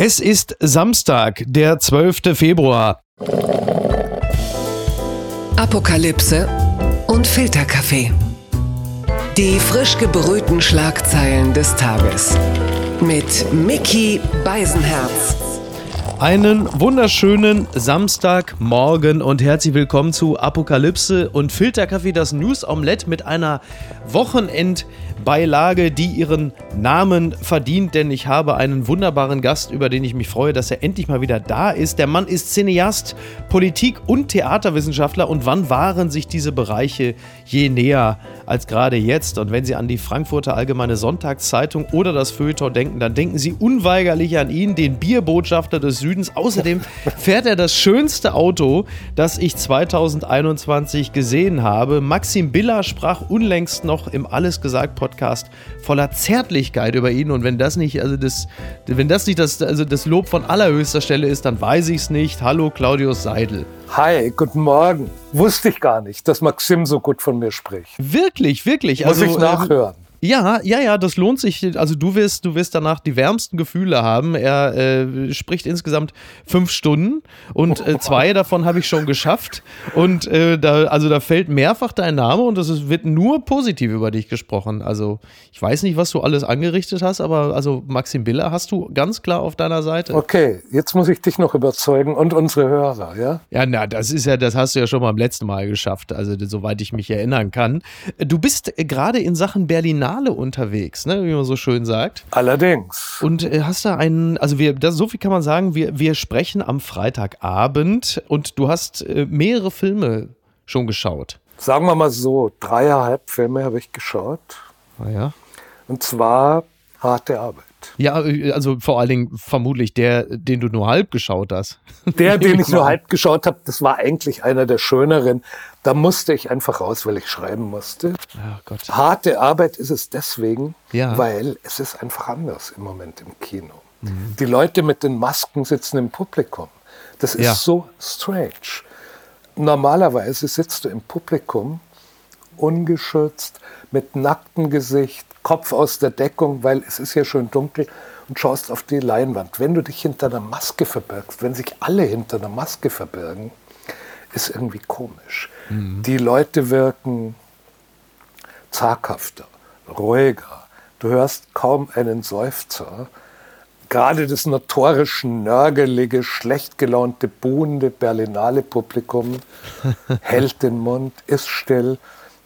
Es ist Samstag, der 12. Februar. Apokalypse und Filterkaffee. Die frisch gebrühten Schlagzeilen des Tages. Mit Mickey Beisenherz. Einen wunderschönen Samstagmorgen und herzlich willkommen zu Apokalypse und Filterkaffee, das News Omelette mit einer Wochenend- Beilage, die ihren Namen verdient, denn ich habe einen wunderbaren Gast, über den ich mich freue, dass er endlich mal wieder da ist. Der Mann ist Cineast, Politik- und Theaterwissenschaftler und wann waren sich diese Bereiche je näher als gerade jetzt? Und wenn Sie an die Frankfurter Allgemeine Sonntagszeitung oder das Feuilleton denken, dann denken Sie unweigerlich an ihn, den Bierbotschafter des Südens. Außerdem fährt er das schönste Auto, das ich 2021 gesehen habe. Maxim Biller sprach unlängst noch im Alles gesagt Podcast voller Zärtlichkeit über ihn. Und wenn das nicht, also das, wenn das nicht das, also das Lob von allerhöchster Stelle ist, dann weiß ich es nicht. Hallo Claudius Seidel. Hi, guten Morgen. Wusste ich gar nicht, dass Maxim so gut von mir spricht. Wirklich, wirklich. Muss also, ich ähm, nachhören. Ja, ja, ja, das lohnt sich. Also du wirst, du wirst danach die wärmsten Gefühle haben. Er äh, spricht insgesamt fünf Stunden und äh, zwei davon habe ich schon geschafft. Und äh, da, also da fällt mehrfach dein Name und es wird nur positiv über dich gesprochen. Also ich weiß nicht, was du alles angerichtet hast, aber also Maxim Biller hast du ganz klar auf deiner Seite. Okay, jetzt muss ich dich noch überzeugen und unsere Hörer, ja? Ja, na, das ist ja, das hast du ja schon mal beim letzten Mal geschafft. Also soweit ich mich erinnern kann. Du bist gerade in Sachen Berlin Finale unterwegs, ne, wie man so schön sagt. Allerdings. Und äh, hast da einen, also wir, das, so viel kann man sagen, wir, wir sprechen am Freitagabend und du hast äh, mehrere Filme schon geschaut. Sagen wir mal so, dreieinhalb Filme habe ich geschaut. Ah ja. Und zwar harte Arbeit. Ja, äh, also vor allen Dingen vermutlich der, den du nur halb geschaut hast. Der, den ich nur halb geschaut habe, das war eigentlich einer der schöneren. Da musste ich einfach raus, weil ich schreiben musste. Oh Harte Arbeit ist es deswegen, ja. weil es ist einfach anders im Moment im Kino. Mhm. Die Leute mit den Masken sitzen im Publikum. Das ist ja. so strange. Normalerweise sitzt du im Publikum ungeschützt, mit nacktem Gesicht, Kopf aus der Deckung, weil es ist ja schön dunkel und schaust auf die Leinwand. Wenn du dich hinter einer Maske verbirgst, wenn sich alle hinter einer Maske verbirgen, ist irgendwie komisch. Mhm. Die Leute wirken zaghafter, ruhiger. Du hörst kaum einen Seufzer. Gerade das notorisch nörgelige, schlecht gelaunte, buhende Berlinale Publikum hält den Mund, ist still,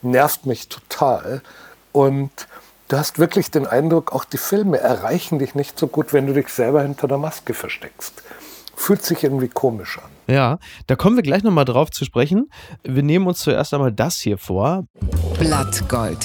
nervt mich total. Und du hast wirklich den Eindruck, auch die Filme erreichen dich nicht so gut, wenn du dich selber hinter der Maske versteckst. Fühlt sich irgendwie komisch an. Ja, da kommen wir gleich nochmal drauf zu sprechen. Wir nehmen uns zuerst einmal das hier vor. Blattgold.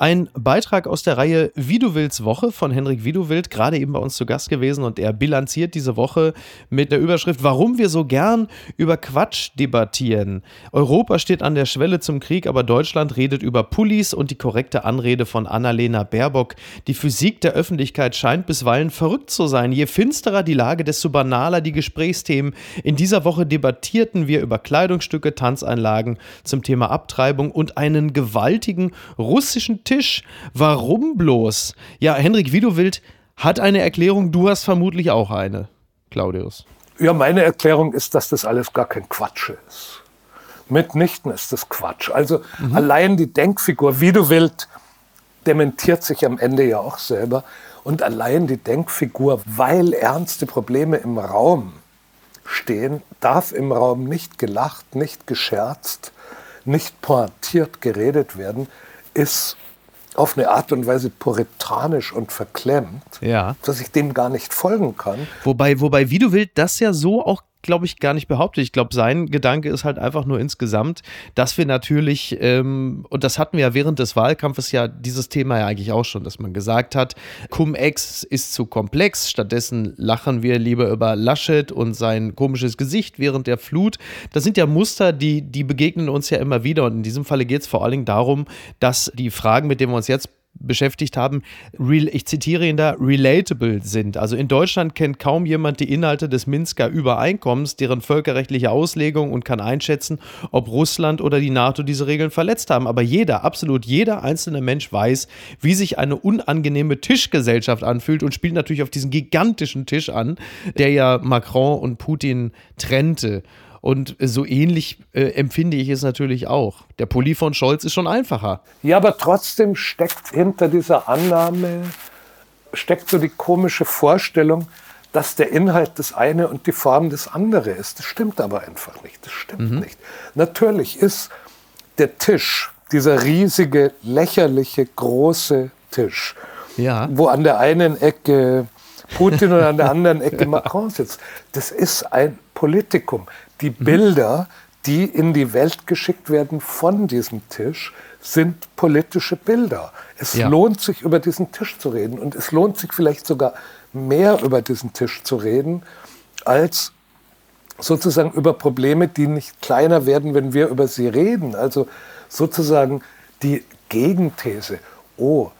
Ein Beitrag aus der Reihe Wie du willst Woche von Henrik Widuwild, gerade eben bei uns zu Gast gewesen und er bilanziert diese Woche mit der Überschrift, warum wir so gern über Quatsch debattieren. Europa steht an der Schwelle zum Krieg, aber Deutschland redet über Pullis und die korrekte Anrede von Annalena Baerbock. Die Physik der Öffentlichkeit scheint bisweilen verrückt zu sein. Je finsterer die Lage, desto banaler die Gesprächsthemen. In dieser Woche debattierten wir über Kleidungsstücke, Tanzeinlagen zum Thema Abtreibung und einen gewaltigen russischen Tisch. Warum bloß? Ja, Henrik Widowild hat eine Erklärung, du hast vermutlich auch eine, Claudius. Ja, meine Erklärung ist, dass das alles gar kein Quatsch ist. Mitnichten ist das Quatsch. Also mhm. allein die Denkfigur Widowild dementiert sich am Ende ja auch selber. Und allein die Denkfigur, weil ernste Probleme im Raum stehen, darf im Raum nicht gelacht, nicht gescherzt, nicht pointiert geredet werden, ist auf eine Art und Weise puritanisch und verklemmt, ja. dass ich dem gar nicht folgen kann. Wobei, wobei, wie du willst, das ja so auch glaube ich, gar nicht behauptet. Ich glaube, sein Gedanke ist halt einfach nur insgesamt, dass wir natürlich, ähm, und das hatten wir ja während des Wahlkampfes ja dieses Thema ja eigentlich auch schon, dass man gesagt hat, Cum-Ex ist zu komplex, stattdessen lachen wir lieber über Laschet und sein komisches Gesicht während der Flut. Das sind ja Muster, die, die begegnen uns ja immer wieder und in diesem Falle geht es vor allen Dingen darum, dass die Fragen, mit denen wir uns jetzt beschäftigt haben, ich zitiere ihn da, relatable sind. Also in Deutschland kennt kaum jemand die Inhalte des Minsker Übereinkommens, deren völkerrechtliche Auslegung und kann einschätzen, ob Russland oder die NATO diese Regeln verletzt haben. Aber jeder, absolut jeder einzelne Mensch weiß, wie sich eine unangenehme Tischgesellschaft anfühlt und spielt natürlich auf diesen gigantischen Tisch an, der ja Macron und Putin trennte. Und so ähnlich äh, empfinde ich es natürlich auch. Der Pulli von Scholz ist schon einfacher. Ja, aber trotzdem steckt hinter dieser Annahme, steckt so die komische Vorstellung, dass der Inhalt das eine und die Form das andere ist. Das stimmt aber einfach nicht. Das stimmt mhm. nicht. Natürlich ist der Tisch, dieser riesige, lächerliche, große Tisch, ja. wo an der einen Ecke Putin und an der anderen Ecke Macron sitzt, das ist ein Politikum. Die mhm. Bilder, die in die Welt geschickt werden von diesem Tisch, sind politische Bilder. Es ja. lohnt sich, über diesen Tisch zu reden. Und es lohnt sich vielleicht sogar mehr über diesen Tisch zu reden, als sozusagen über Probleme, die nicht kleiner werden, wenn wir über sie reden. Also sozusagen die Gegenthese. Oh,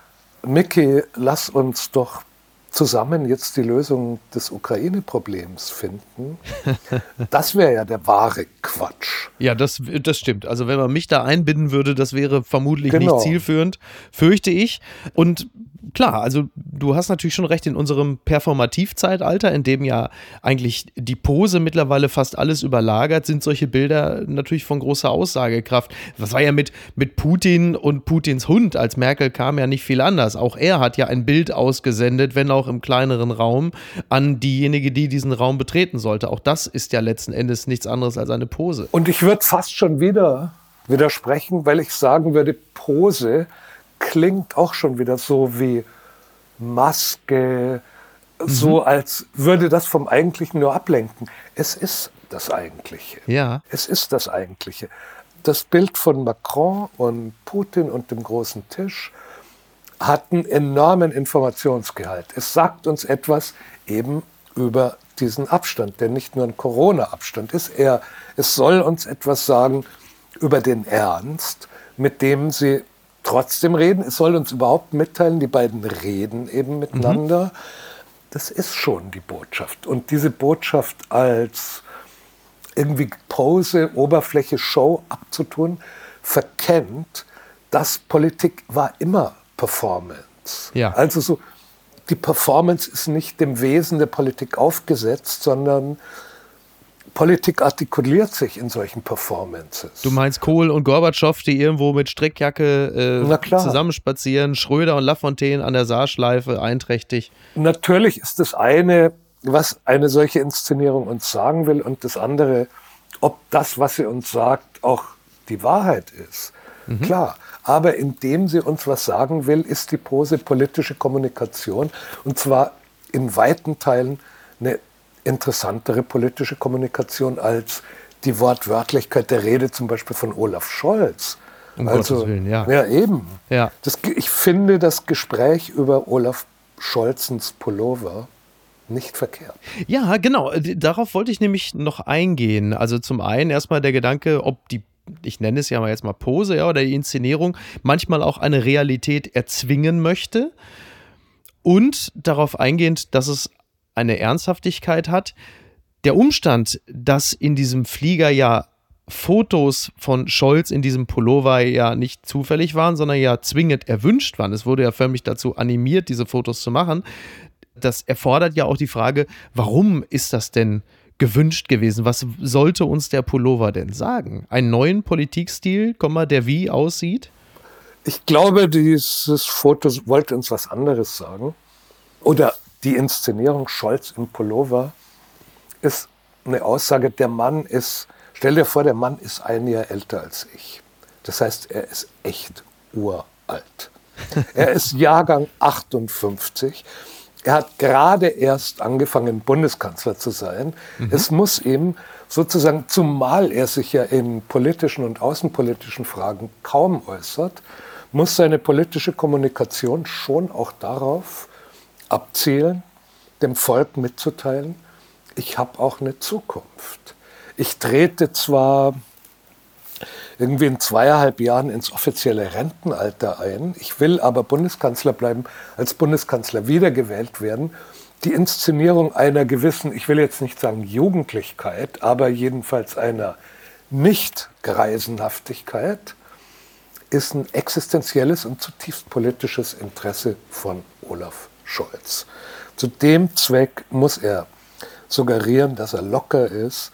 Mickey, lass uns doch zusammen jetzt die Lösung des Ukraine-Problems finden, das wäre ja der wahre Quatsch. Ja, das, das stimmt. Also wenn man mich da einbinden würde, das wäre vermutlich genau. nicht zielführend, fürchte ich. Und klar, also du hast natürlich schon recht, in unserem Performativzeitalter, in dem ja eigentlich die Pose mittlerweile fast alles überlagert, sind solche Bilder natürlich von großer Aussagekraft. Das war ja mit, mit Putin und Putins Hund, als Merkel kam, ja nicht viel anders. Auch er hat ja ein Bild ausgesendet, wenn auch im kleineren Raum, an diejenige, die diesen Raum betreten sollte. Auch das ist ja letzten Endes nichts anderes als eine Pose. Und ich würde fast schon wieder widersprechen, weil ich sagen würde, Pose klingt auch schon wieder so wie Maske, mhm. so als würde das vom Eigentlichen nur ablenken. Es ist das Eigentliche. Ja. Es ist das Eigentliche. Das Bild von Macron und Putin und dem großen Tisch hat einen enormen Informationsgehalt. Es sagt uns etwas eben über diesen Abstand, der nicht nur ein Corona-Abstand ist. Er, es soll uns etwas sagen über den Ernst, mit dem sie trotzdem reden. Es soll uns überhaupt mitteilen, die beiden reden eben miteinander. Mhm. Das ist schon die Botschaft. Und diese Botschaft als irgendwie Pose, Oberfläche, Show abzutun, verkennt, dass Politik war immer Performance. Ja. Also so, die Performance ist nicht dem Wesen der Politik aufgesetzt, sondern Politik artikuliert sich in solchen Performances. Du meinst Kohl und Gorbatschow, die irgendwo mit Strickjacke äh, zusammenspazieren, Schröder und Lafontaine an der Saarschleife einträchtig. Natürlich ist das eine, was eine solche Inszenierung uns sagen will, und das andere, ob das, was sie uns sagt, auch die Wahrheit ist. Mhm. Klar. Aber indem sie uns was sagen will, ist die Pose politische Kommunikation. Und zwar in weiten Teilen eine interessantere politische Kommunikation als die Wortwörtlichkeit der Rede zum Beispiel von Olaf Scholz. Um also, Willen, ja. Ja, eben. Ja. Das, ich finde das Gespräch über Olaf Scholzens Pullover nicht verkehrt. Ja, genau. Darauf wollte ich nämlich noch eingehen. Also zum einen erstmal der Gedanke, ob die ich nenne es ja mal jetzt mal Pose, ja, oder die Inszenierung manchmal auch eine Realität erzwingen möchte. Und darauf eingehend, dass es eine Ernsthaftigkeit hat. Der Umstand, dass in diesem Flieger ja Fotos von Scholz in diesem Pullover ja nicht zufällig waren, sondern ja zwingend erwünscht waren. Es wurde ja förmlich dazu animiert, diese Fotos zu machen. Das erfordert ja auch die Frage, warum ist das denn gewünscht gewesen? Was sollte uns der Pullover denn sagen? Einen neuen Politikstil, der wie aussieht? Ich glaube, dieses Foto wollte uns was anderes sagen. Oder die Inszenierung Scholz im Pullover ist eine Aussage, der Mann ist, stell dir vor, der Mann ist ein Jahr älter als ich. Das heißt, er ist echt uralt. Er ist Jahrgang 58. Er hat gerade erst angefangen, Bundeskanzler zu sein. Mhm. Es muss ihm sozusagen, zumal er sich ja in politischen und außenpolitischen Fragen kaum äußert, muss seine politische Kommunikation schon auch darauf abzielen, dem Volk mitzuteilen, ich habe auch eine Zukunft. Ich trete zwar irgendwie in zweieinhalb Jahren ins offizielle Rentenalter ein. Ich will aber Bundeskanzler bleiben, als Bundeskanzler wiedergewählt werden. Die Inszenierung einer gewissen, ich will jetzt nicht sagen Jugendlichkeit, aber jedenfalls einer Nicht-Greisenhaftigkeit ist ein existenzielles und zutiefst politisches Interesse von Olaf Scholz. Zu dem Zweck muss er suggerieren, dass er locker ist,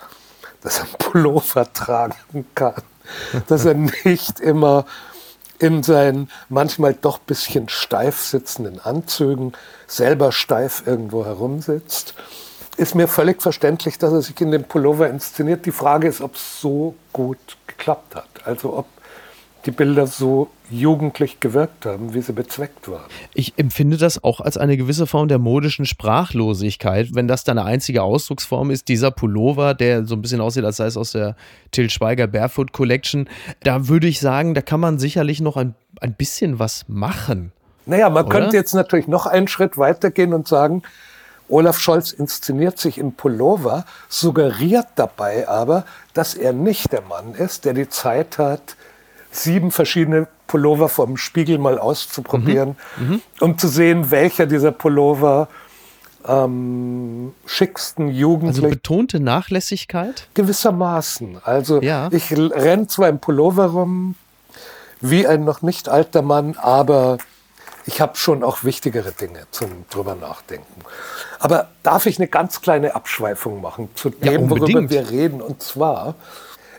dass er Pullover tragen kann, dass er nicht immer in seinen manchmal doch ein bisschen steif sitzenden Anzügen selber steif irgendwo herumsitzt. Ist mir völlig verständlich, dass er sich in dem Pullover inszeniert. Die Frage ist, ob es so gut geklappt hat. Also ob die Bilder so jugendlich gewirkt haben, wie sie bezweckt waren. Ich empfinde das auch als eine gewisse Form der modischen Sprachlosigkeit, wenn das deine einzige Ausdrucksform ist, dieser Pullover, der so ein bisschen aussieht, als sei es aus der Till Schweiger Barefoot Collection. Da würde ich sagen, da kann man sicherlich noch ein, ein bisschen was machen. Naja, man oder? könnte jetzt natürlich noch einen Schritt weitergehen und sagen, Olaf Scholz inszeniert sich im Pullover, suggeriert dabei aber, dass er nicht der Mann ist, der die Zeit hat, sieben verschiedene Pullover vom Spiegel mal auszuprobieren, mhm. Mhm. um zu sehen, welcher dieser Pullover am schicksten jugendlich. Also betonte Nachlässigkeit? Gewissermaßen. Also ja. ich renne zwar im Pullover rum, wie ein noch nicht alter Mann, aber ich habe schon auch wichtigere Dinge zum drüber nachdenken. Aber darf ich eine ganz kleine Abschweifung machen zu dem, ja, worüber wir reden? Und zwar,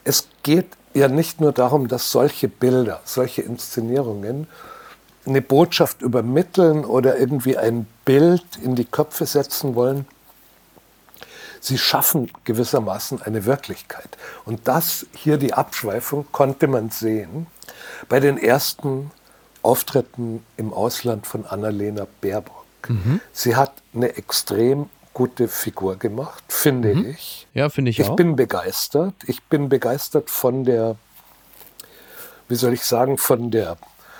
es geht ja nicht nur darum, dass solche Bilder, solche Inszenierungen eine Botschaft übermitteln oder irgendwie ein Bild in die Köpfe setzen wollen. Sie schaffen gewissermaßen eine Wirklichkeit. Und das hier die Abschweifung konnte man sehen bei den ersten Auftritten im Ausland von Annalena Baerbock. Mhm. Sie hat eine extrem gute Figur gemacht, finde mhm. ich. Ja, finde ich, ich auch. Ich bin begeistert. Ich bin begeistert von der, wie soll ich sagen, von der,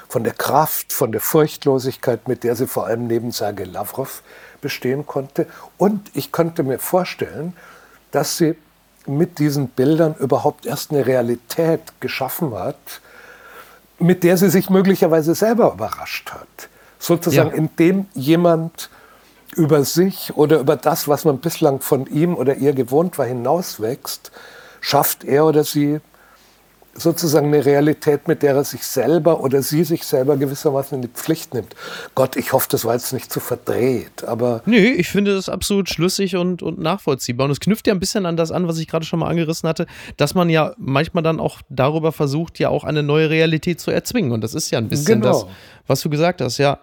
von der Kraft, von der Furchtlosigkeit, mit der sie vor allem neben Sergei Lavrov bestehen konnte. Und ich könnte mir vorstellen, dass sie mit diesen Bildern überhaupt erst eine Realität geschaffen hat, mit der sie sich möglicherweise selber überrascht hat. Sozusagen, ja. indem jemand über sich oder über das, was man bislang von ihm oder ihr gewohnt war, hinauswächst, schafft er oder sie sozusagen eine Realität, mit der er sich selber oder sie sich selber gewissermaßen in die Pflicht nimmt. Gott, ich hoffe, das war jetzt nicht zu verdreht, aber. Nee, ich finde das absolut schlüssig und, und nachvollziehbar. Und es knüpft ja ein bisschen an das an, was ich gerade schon mal angerissen hatte, dass man ja manchmal dann auch darüber versucht, ja auch eine neue Realität zu erzwingen. Und das ist ja ein bisschen genau. das, was du gesagt hast, ja.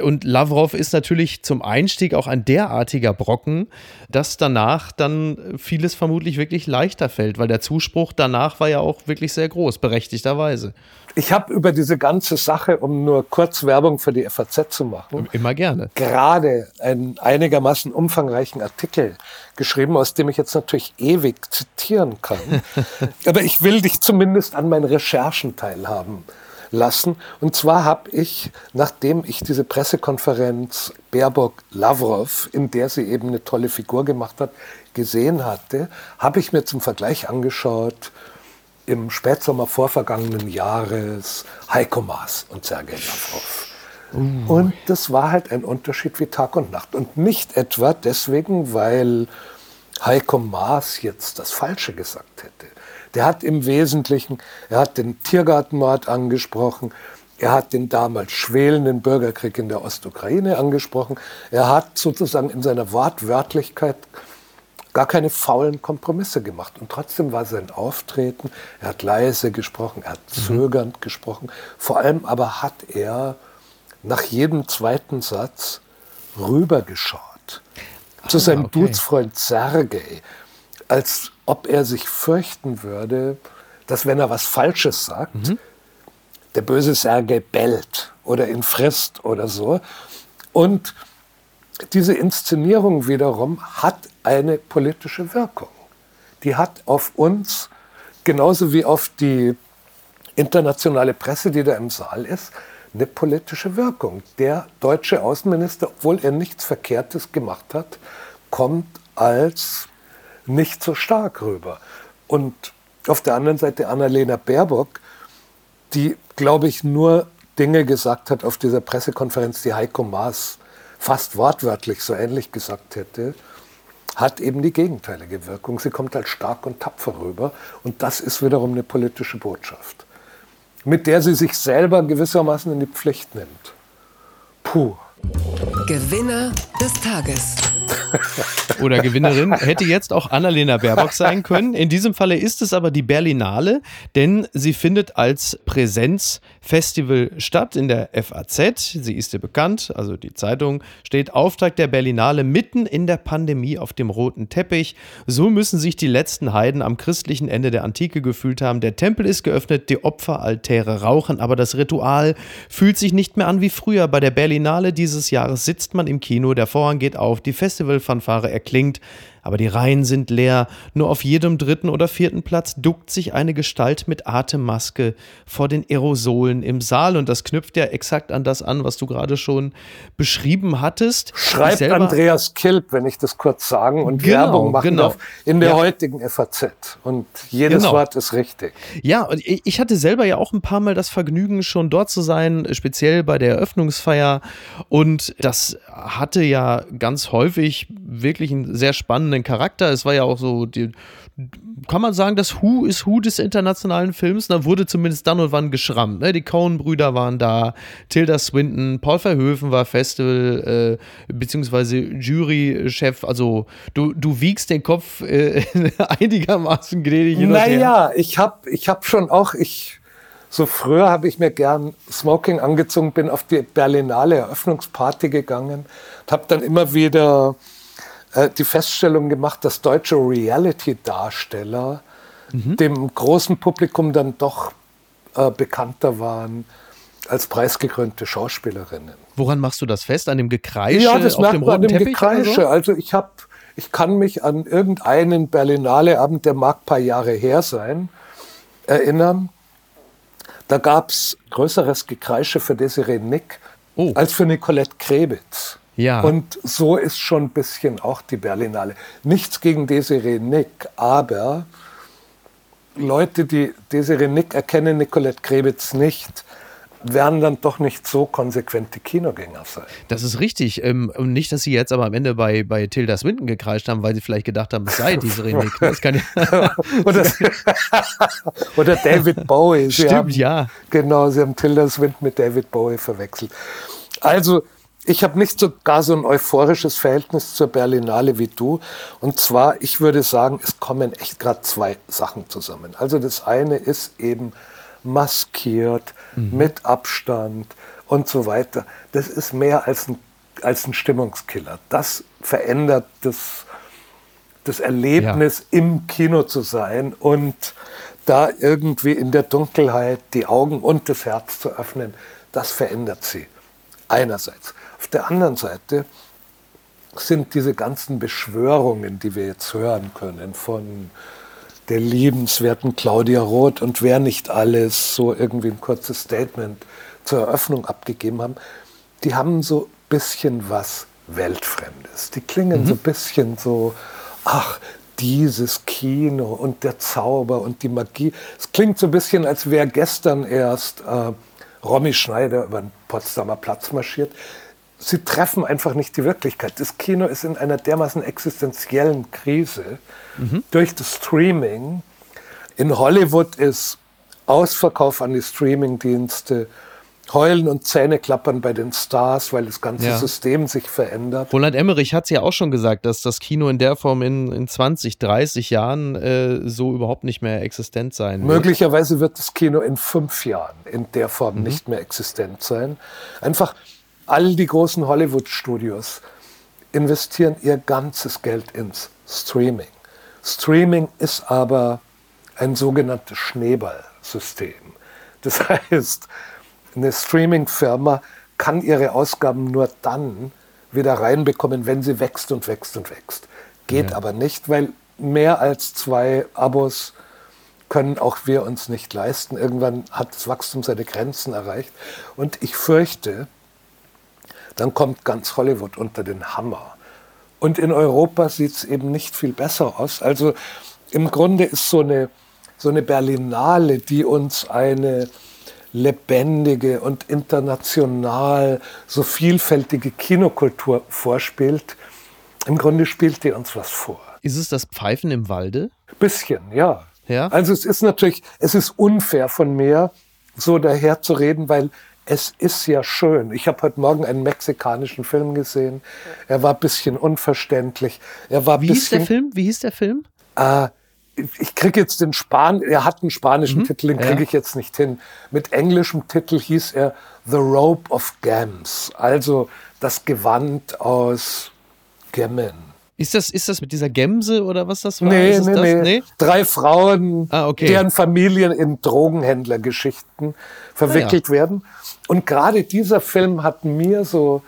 Und Lavrov ist natürlich zum Einstieg auch ein derartiger Brocken, dass danach dann vieles vermutlich wirklich leichter fällt, weil der Zuspruch danach war ja auch wirklich sehr groß, berechtigterweise. Ich habe über diese ganze Sache, um nur kurz Werbung für die FAZ zu machen, immer gerne, gerade einen einigermaßen umfangreichen Artikel geschrieben, aus dem ich jetzt natürlich ewig zitieren kann. Aber ich will dich zumindest an meinen Recherchen teilhaben lassen. Und zwar habe ich, nachdem ich diese Pressekonferenz Baerbock-Lavrov, in der sie eben eine tolle Figur gemacht hat, gesehen hatte, habe ich mir zum Vergleich angeschaut, im Spätsommer vorvergangenen Jahres Heiko Maas und Sergei Lavrov. Uh. Und das war halt ein Unterschied wie Tag und Nacht. Und nicht etwa deswegen, weil Heiko Maas jetzt das Falsche gesagt hätte. Der hat im Wesentlichen, er hat den Tiergartenmord angesprochen, er hat den damals schwelenden Bürgerkrieg in der Ostukraine angesprochen. Er hat sozusagen in seiner Wortwörtlichkeit gar keine faulen Kompromisse gemacht. Und trotzdem war sein Auftreten, er hat leise gesprochen, er hat mhm. zögernd gesprochen. Vor allem aber hat er nach jedem zweiten Satz rübergeschaut. Ah, zu seinem okay. Dudesfreund Sergei, als ob er sich fürchten würde, dass wenn er was Falsches sagt, mhm. der böse Sergei bellt oder ihn frisst oder so. Und diese Inszenierung wiederum hat eine politische Wirkung. Die hat auf uns, genauso wie auf die internationale Presse, die da im Saal ist, eine politische Wirkung. Der deutsche Außenminister, obwohl er nichts Verkehrtes gemacht hat, kommt als nicht so stark rüber. Und auf der anderen Seite Annalena Baerbock, die, glaube ich, nur Dinge gesagt hat auf dieser Pressekonferenz, die Heiko Maas fast wortwörtlich so ähnlich gesagt hätte, hat eben die gegenteilige Wirkung. Sie kommt halt stark und tapfer rüber und das ist wiederum eine politische Botschaft, mit der sie sich selber gewissermaßen in die Pflicht nimmt. Puh. Gewinner des Tages. Oder Gewinnerin hätte jetzt auch Annalena Baerbock sein können. In diesem Falle ist es aber die Berlinale, denn sie findet als Präsenzfestival statt in der FAZ. Sie ist ja bekannt, also die Zeitung steht Auftrag der Berlinale mitten in der Pandemie auf dem roten Teppich. So müssen sich die letzten Heiden am christlichen Ende der Antike gefühlt haben. Der Tempel ist geöffnet, die Opferaltäre rauchen, aber das Ritual fühlt sich nicht mehr an wie früher. Bei der Berlinale dieses Jahres sitzt man im Kino, der Vorhang geht auf, die Festival Fanfare erklingt, aber die Reihen sind leer. Nur auf jedem dritten oder vierten Platz duckt sich eine Gestalt mit Atemmaske vor den Aerosolen im Saal. Und das knüpft ja exakt an das an, was du gerade schon beschrieben hattest. Schreibt Andreas Kilp, wenn ich das kurz sagen und genau, Werbung machen genau. darf, in der ja. heutigen FAZ. Und jedes genau. Wort ist richtig. Ja, und ich hatte selber ja auch ein paar Mal das Vergnügen, schon dort zu sein, speziell bei der Eröffnungsfeier. Und das hatte ja ganz häufig wirklich einen sehr spannenden spannenden Charakter. Es war ja auch so, die, kann man sagen, das Who ist Who des internationalen Films. Da wurde zumindest dann und wann geschrammt. Ne? Die Coen-Brüder waren da, Tilda Swinton, Paul Verhoeven war Festival, äh, beziehungsweise Jurychef. Also du, du wiegst den Kopf äh, einigermaßen gnädig Naja, ich habe ich hab schon auch, ich so früher habe ich mir gern Smoking angezogen, bin auf die Berlinale Eröffnungsparty gegangen, habe dann immer wieder äh, die Feststellung gemacht, dass deutsche Reality-Darsteller mhm. dem großen Publikum dann doch äh, bekannter waren als preisgekrönte Schauspielerinnen. Woran machst du das fest? An dem Gekreische ja, das dem roten an dem Teppich Gekreische. So? Also ich habe, ich kann mich an irgendeinen Berlinale-Abend, der mag ein paar Jahre her sein, erinnern. Da gab es größeres Gekreische für Desiree Nick oh. als für Nicolette Krebitz. Ja. Und so ist schon ein bisschen auch die Berlinale. Nichts gegen Desiree Nick, aber Leute, die Desiree Nick erkennen, Nicolette Krebitz nicht, werden dann doch nicht so konsequente Kinogänger sein. Das ist richtig. Ähm, und nicht, dass sie jetzt aber am Ende bei, bei Tilda Swinton gekreischt haben, weil sie vielleicht gedacht haben, es sei diese Nick. Das kann oder, oder David Bowie. Sie Stimmt, haben, ja. Genau, sie haben Tilda Swinton mit David Bowie verwechselt. Also, ich habe nicht so gar so ein euphorisches Verhältnis zur Berlinale wie du. Und zwar, ich würde sagen, es kommen echt gerade zwei Sachen zusammen. Also das eine ist eben maskiert, mhm. mit Abstand und so weiter. Das ist mehr als ein, als ein Stimmungskiller. Das verändert das, das Erlebnis, ja. im Kino zu sein und da irgendwie in der Dunkelheit die Augen und das Herz zu öffnen. Das verändert sie. Einerseits. Auf der anderen Seite sind diese ganzen Beschwörungen, die wir jetzt hören können, von der liebenswerten Claudia Roth und wer nicht alles so irgendwie ein kurzes Statement zur Eröffnung abgegeben haben, die haben so ein bisschen was Weltfremdes. Die klingen mhm. so ein bisschen so, ach, dieses Kino und der Zauber und die Magie. Es klingt so ein bisschen, als wäre gestern erst äh, Romy Schneider über den Potsdamer Platz marschiert sie treffen einfach nicht die Wirklichkeit. Das Kino ist in einer dermaßen existenziellen Krise mhm. durch das Streaming. In Hollywood ist Ausverkauf an die Streamingdienste, Heulen und Zähneklappern bei den Stars, weil das ganze ja. System sich verändert. Roland Emmerich hat es ja auch schon gesagt, dass das Kino in der Form in, in 20, 30 Jahren äh, so überhaupt nicht mehr existent sein wird. Möglicherweise wird das Kino in fünf Jahren in der Form mhm. nicht mehr existent sein. Einfach all die großen Hollywood-Studios investieren ihr ganzes Geld ins Streaming. Streaming ist aber ein sogenanntes Schneeballsystem. Das heißt, eine Streaming-Firma kann ihre Ausgaben nur dann wieder reinbekommen, wenn sie wächst und wächst und wächst. Geht ja. aber nicht, weil mehr als zwei Abos können auch wir uns nicht leisten. Irgendwann hat das Wachstum seine Grenzen erreicht. Und ich fürchte, dann kommt ganz Hollywood unter den Hammer. Und in Europa sieht es eben nicht viel besser aus. Also im Grunde ist so eine, so eine Berlinale, die uns eine lebendige und international so vielfältige Kinokultur vorspielt. Im Grunde spielt die uns was vor. Ist es das Pfeifen im Walde? Bisschen, ja. Ja. Also es ist natürlich, es ist unfair von mir, so daher zu reden, weil es ist ja schön. Ich habe heute Morgen einen mexikanischen Film gesehen. Er war ein bisschen unverständlich. Er war Wie bisschen, hieß der Film? Wie hieß der Film? Äh, ich kriege jetzt den Span, er hat einen spanischen mhm. Titel, den kriege ich jetzt nicht hin. Mit englischem Titel hieß er The Rope of Gems, also das Gewand aus Gemmen. Ist das, ist das mit dieser Gemse oder was das war? Nee, nee, nee. nee, Drei Frauen, ah, okay. deren Familien in Drogenhändlergeschichten verwickelt ah, ja. werden. Und gerade dieser Film hat mir so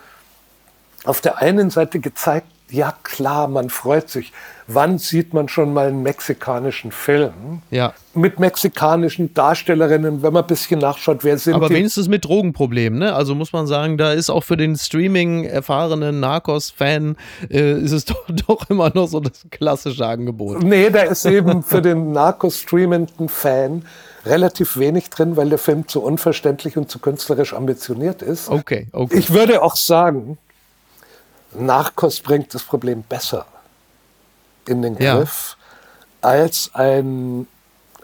auf der einen Seite gezeigt, ja klar, man freut sich. Wann sieht man schon mal einen mexikanischen Film? Ja. Mit mexikanischen Darstellerinnen, wenn man ein bisschen nachschaut, wer sind Aber die? wenigstens mit Drogenproblemen, ne? Also muss man sagen, da ist auch für den Streaming erfahrenen Narcos-Fan äh, ist es doch, doch immer noch so das klassische Angebot. Nee, da ist eben für den Narcos-streamenden Fan relativ wenig drin, weil der Film zu unverständlich und zu künstlerisch ambitioniert ist. Okay, okay. Ich würde auch sagen, Narcos bringt das Problem besser in den Griff ja. als ein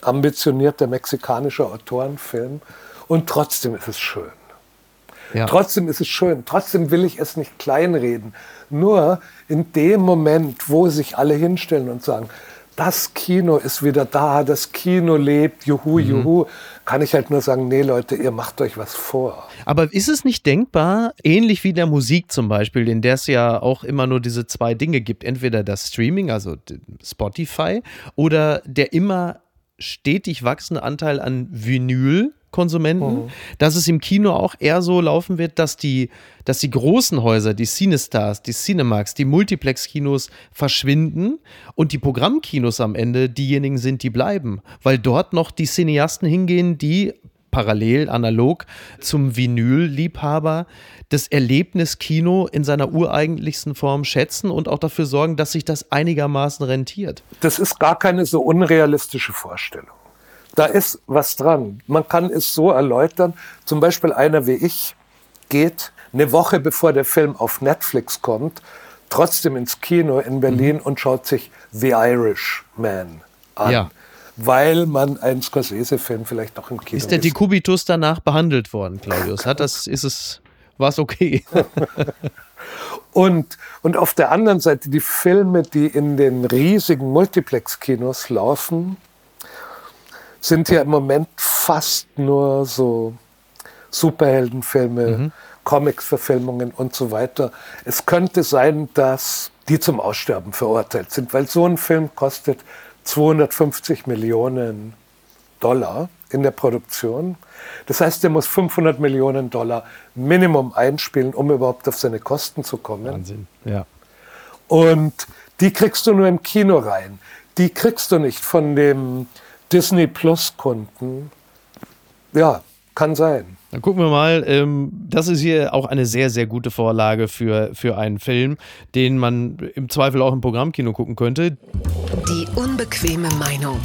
ambitionierter mexikanischer Autorenfilm. Und trotzdem ist es schön. Ja. Trotzdem ist es schön. Trotzdem will ich es nicht kleinreden. Nur in dem Moment, wo sich alle hinstellen und sagen, das Kino ist wieder da, das Kino lebt, juhu, mhm. juhu, kann ich halt nur sagen, nee Leute, ihr macht euch was vor. Aber ist es nicht denkbar, ähnlich wie der Musik zum Beispiel, in der es ja auch immer nur diese zwei Dinge gibt, entweder das Streaming, also Spotify, oder der immer stetig wachsende Anteil an Vinyl, Konsumenten, mhm. dass es im Kino auch eher so laufen wird, dass die, dass die großen Häuser, die Cinestars, die Cinemax, die Multiplex-Kinos verschwinden und die Programmkinos am Ende diejenigen sind, die bleiben, weil dort noch die Cineasten hingehen, die parallel, analog zum Vinyl-Liebhaber das Erlebnis Kino in seiner ureigentlichsten Form schätzen und auch dafür sorgen, dass sich das einigermaßen rentiert. Das ist gar keine so unrealistische Vorstellung. Da ist was dran. Man kann es so erläutern. Zum Beispiel einer wie ich geht eine Woche bevor der Film auf Netflix kommt, trotzdem ins Kino in Berlin mhm. und schaut sich The Irishman an. Ja. Weil man einen Scorsese-Film vielleicht noch im Kino Ist der Dekubitus danach behandelt worden, Claudius? Hat das, ist es, war es okay? und, und auf der anderen Seite die Filme, die in den riesigen Multiplex-Kinos laufen, sind ja im Moment fast nur so Superheldenfilme, mhm. Comics-Verfilmungen und so weiter. Es könnte sein, dass die zum Aussterben verurteilt sind, weil so ein Film kostet 250 Millionen Dollar in der Produktion. Das heißt, er muss 500 Millionen Dollar Minimum einspielen, um überhaupt auf seine Kosten zu kommen. Wahnsinn, ja. Und die kriegst du nur im Kino rein. Die kriegst du nicht von dem Disney Plus Kunden. Ja, kann sein. Dann gucken wir mal. Ähm, das ist hier auch eine sehr, sehr gute Vorlage für, für einen Film, den man im Zweifel auch im Programmkino gucken könnte. Die unbequeme Meinung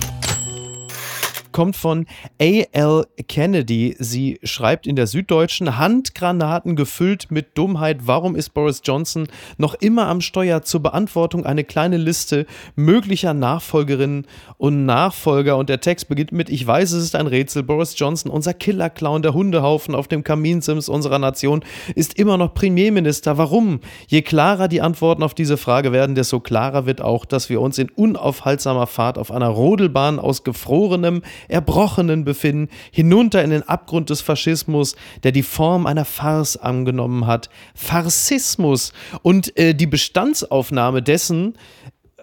kommt von A.L. Kennedy. Sie schreibt in der Süddeutschen Handgranaten gefüllt mit Dummheit. Warum ist Boris Johnson noch immer am Steuer zur Beantwortung eine kleine Liste möglicher Nachfolgerinnen und Nachfolger? Und der Text beginnt mit: Ich weiß, es ist ein Rätsel. Boris Johnson, unser Killerclown, der Hundehaufen auf dem Kaminsims unserer Nation, ist immer noch Premierminister. Warum? Je klarer die Antworten auf diese Frage werden, desto klarer wird auch, dass wir uns in unaufhaltsamer Fahrt auf einer Rodelbahn aus gefrorenem, Erbrochenen befinden, hinunter in den Abgrund des Faschismus, der die Form einer Farce angenommen hat. Farsismus und äh, die Bestandsaufnahme dessen,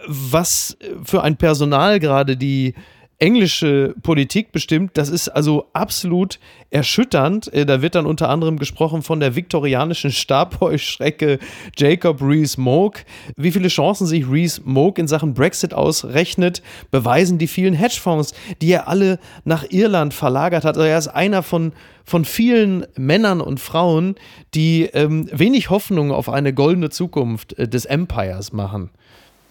was für ein Personal gerade die englische Politik bestimmt. Das ist also absolut erschütternd. Äh, da wird dann unter anderem gesprochen von der viktorianischen Stabheuschrecke Jacob Rees-Mogg. Wie viele Chancen sich Rees-Mogg in Sachen Brexit ausrechnet, beweisen die vielen Hedgefonds, die er alle nach Irland verlagert hat. Also er ist einer von, von vielen Männern und Frauen, die ähm, wenig Hoffnung auf eine goldene Zukunft äh, des Empires machen.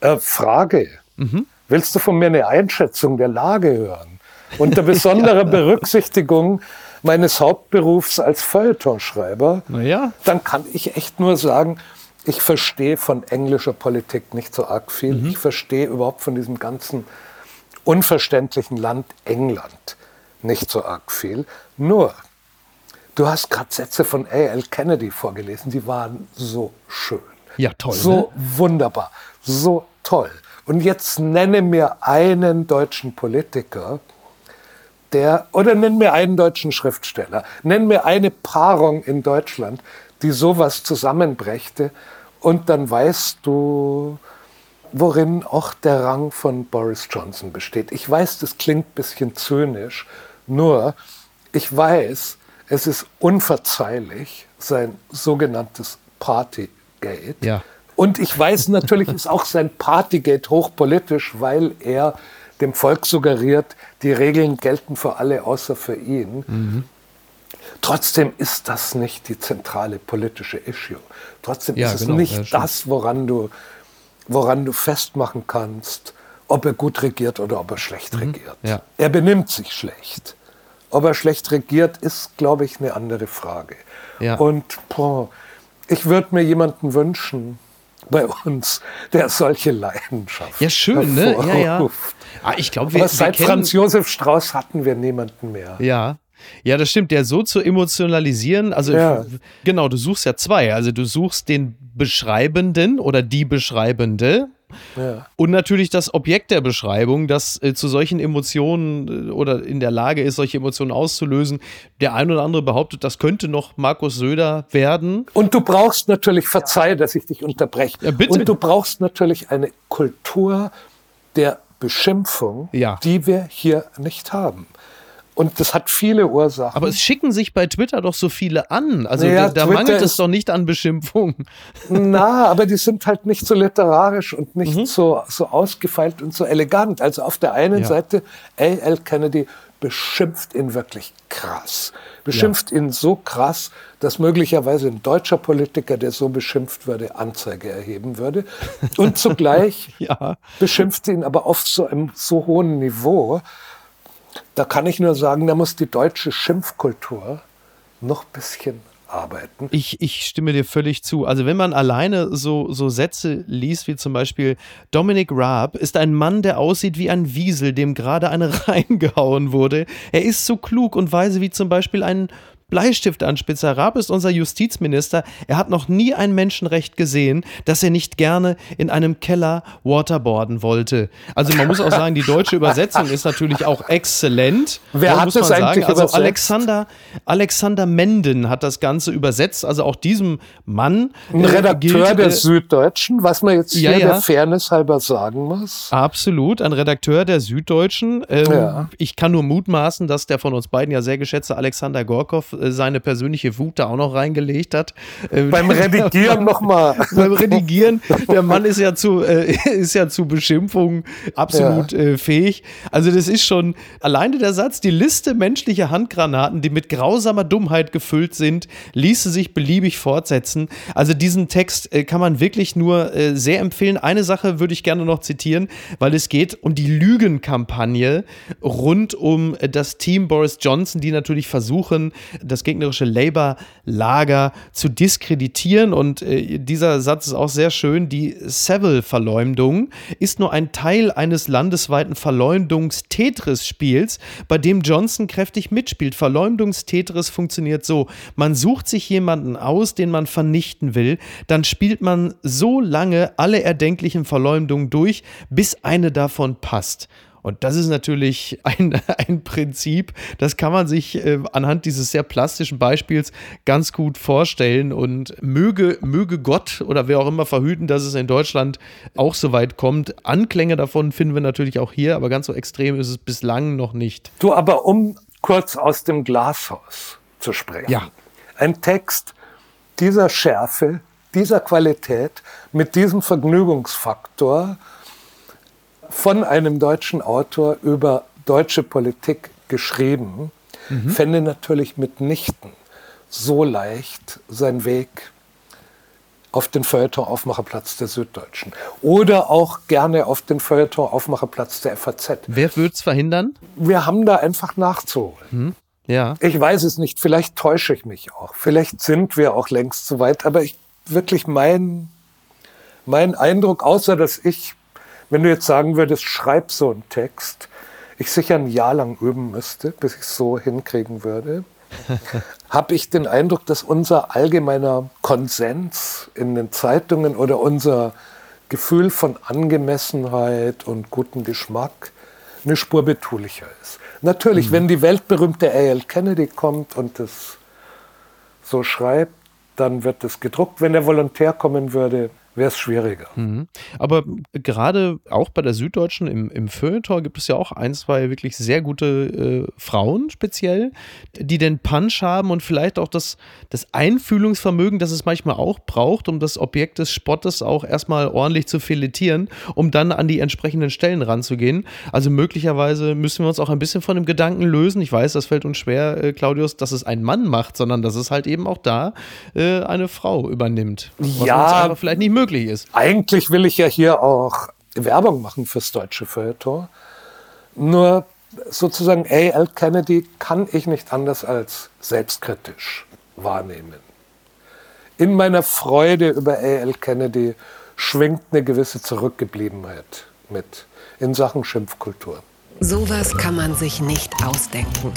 Äh, Frage. Mhm. Willst du von mir eine Einschätzung der Lage hören? unter besonderer Berücksichtigung meines Hauptberufs als Feuilletonschreiber, ja. dann kann ich echt nur sagen, ich verstehe von englischer Politik nicht so arg viel. Mhm. Ich verstehe überhaupt von diesem ganzen unverständlichen Land England nicht so arg viel. Nur, du hast gerade Sätze von A.L. Kennedy vorgelesen, die waren so schön. Ja, toll. So ne? wunderbar, so toll. Und jetzt nenne mir einen deutschen Politiker, der, oder nenn mir einen deutschen Schriftsteller, nenn mir eine Paarung in Deutschland, die sowas zusammenbrächte und dann weißt du, worin auch der Rang von Boris Johnson besteht. Ich weiß, das klingt ein bisschen zynisch, nur ich weiß, es ist unverzeihlich, sein sogenanntes Partygate. Ja. Und ich weiß natürlich, ist auch sein Partygate hochpolitisch, weil er dem Volk suggeriert, die Regeln gelten für alle außer für ihn. Mhm. Trotzdem ist das nicht die zentrale politische Issue. Trotzdem ja, ist es genau, nicht ja, das, woran du, woran du festmachen kannst, ob er gut regiert oder ob er schlecht mhm. regiert. Ja. Er benimmt sich schlecht. Ob er schlecht regiert, ist, glaube ich, eine andere Frage. Und boah, ich würde mir jemanden wünschen, bei uns, der solche Leidenschaft Ja, schön, ne? Ja, ja. Ah, ich glaube, wir, seit wir Franz Josef Strauß hatten wir niemanden mehr. Ja. Ja, das stimmt. Der so zu emotionalisieren, also ja. genau, du suchst ja zwei. Also du suchst den Beschreibenden oder die Beschreibende, ja. Und natürlich das Objekt der Beschreibung, das äh, zu solchen Emotionen äh, oder in der Lage ist, solche Emotionen auszulösen. Der ein oder andere behauptet, das könnte noch Markus Söder werden. Und du brauchst natürlich, verzeih, dass ich dich unterbreche. Ja, bitte. Und du brauchst natürlich eine Kultur der Beschimpfung, ja. die wir hier nicht haben. Und das hat viele Ursachen. Aber es schicken sich bei Twitter doch so viele an. Also naja, da, da mangelt es doch nicht an Beschimpfung. Na, aber die sind halt nicht so literarisch und nicht mhm. so, so ausgefeilt und so elegant. Also auf der einen ja. Seite, A.L. Kennedy beschimpft ihn wirklich krass. Beschimpft ja. ihn so krass, dass möglicherweise ein deutscher Politiker, der so beschimpft würde, Anzeige erheben würde. Und zugleich ja. beschimpft ihn aber auf so einem so hohen Niveau, da kann ich nur sagen, da muss die deutsche Schimpfkultur noch ein bisschen arbeiten. Ich, ich stimme dir völlig zu. Also wenn man alleine so, so Sätze liest, wie zum Beispiel Dominic Raab ist ein Mann, der aussieht wie ein Wiesel, dem gerade eine reingehauen wurde. Er ist so klug und weise wie zum Beispiel ein Bleistiftanspitzer. Raab ist unser Justizminister. Er hat noch nie ein Menschenrecht gesehen, dass er nicht gerne in einem Keller waterboarden wollte. Also man muss auch sagen, die deutsche Übersetzung ist natürlich auch exzellent. Wer hat das eigentlich Also Alexander, Alexander Menden hat das Ganze übersetzt. Also auch diesem Mann. Ein äh, Redakteur gilt, der äh, Süddeutschen, was man jetzt hier ja, ja. der Fairness halber sagen muss. Absolut, ein Redakteur der Süddeutschen. Ähm, ja. Ich kann nur mutmaßen, dass der von uns beiden ja sehr geschätzte Alexander Gorkow äh, seine persönliche Wut da auch noch reingelegt hat. Äh, beim Redigieren nochmal. Beim Redigieren, der Mann ist ja zu, äh, ist ja zu Beschimpfungen absolut ja. äh, fähig. Also das ist schon alleine der Satz, die Liste menschlicher Handgranaten, die mit grausamer Dummheit gefüllt sind, ließe sich beliebig fortsetzen. Also diesen Text äh, kann man wirklich nur äh, sehr empfehlen. Eine Sache würde ich gerne noch zitieren, weil es geht um die Lügenkampagne rund um das Team Boris Johnson, die natürlich versuchen, das gegnerische Labour-Lager zu diskreditieren. Und äh, dieser Satz ist auch sehr schön. Die Savile-Verleumdung ist nur ein Teil eines landesweiten Verleumdungs-Tetris-Spiels, bei dem Johnson kräftig mitspielt. Verleumdungs-Tetris funktioniert so: Man sucht sich jemanden aus, den man vernichten will, dann spielt man so lange alle erdenklichen Verleumdungen durch, bis eine davon passt. Und das ist natürlich ein, ein Prinzip, das kann man sich äh, anhand dieses sehr plastischen Beispiels ganz gut vorstellen. Und möge, möge Gott oder wer auch immer verhüten, dass es in Deutschland auch so weit kommt. Anklänge davon finden wir natürlich auch hier, aber ganz so extrem ist es bislang noch nicht. Du, aber um kurz aus dem Glashaus zu sprechen. Ja. Ein Text dieser Schärfe, dieser Qualität, mit diesem Vergnügungsfaktor von einem deutschen Autor über deutsche Politik geschrieben, mhm. fände natürlich mitnichten so leicht seinen Weg auf den Feuilleton-Aufmacherplatz der Süddeutschen. Oder auch gerne auf den Feuilleton-Aufmacherplatz der FAZ. Wer würde es verhindern? Wir haben da einfach nachzuholen. Hm. Ja. Ich weiß es nicht. Vielleicht täusche ich mich auch. Vielleicht sind wir auch längst so weit. Aber ich, wirklich mein, mein Eindruck, außer dass ich, wenn du jetzt sagen würdest, schreib so einen Text, ich sicher ein Jahr lang üben müsste, bis ich es so hinkriegen würde, habe ich den Eindruck, dass unser allgemeiner Konsens in den Zeitungen oder unser Gefühl von Angemessenheit und gutem Geschmack eine Spur betulicher ist. Natürlich, mhm. wenn die weltberühmte A.L. Kennedy kommt und das so schreibt, dann wird es gedruckt. Wenn der Volontär kommen würde, wäre es schwieriger. Mhm. Aber gerade auch bei der Süddeutschen im, im Feuilleton gibt es ja auch ein, zwei wirklich sehr gute äh, Frauen speziell, die den Punch haben und vielleicht auch das, das Einfühlungsvermögen, das es manchmal auch braucht, um das Objekt des Spottes auch erstmal ordentlich zu filetieren, um dann an die entsprechenden Stellen ranzugehen. Also möglicherweise müssen wir uns auch ein bisschen von dem Gedanken lösen. Ich weiß, das fällt uns schwer, äh, Claudius, dass es ein Mann macht, sondern dass es halt eben auch da äh, eine Frau übernimmt. Was ja, vielleicht nicht möglich möglich ist. Eigentlich will ich ja hier auch Werbung machen fürs deutsche Feuilleton. Nur sozusagen A.L. Kennedy kann ich nicht anders als selbstkritisch wahrnehmen. In meiner Freude über A.L. Kennedy schwingt eine gewisse Zurückgebliebenheit mit in Sachen Schimpfkultur. Sowas kann man sich nicht ausdenken.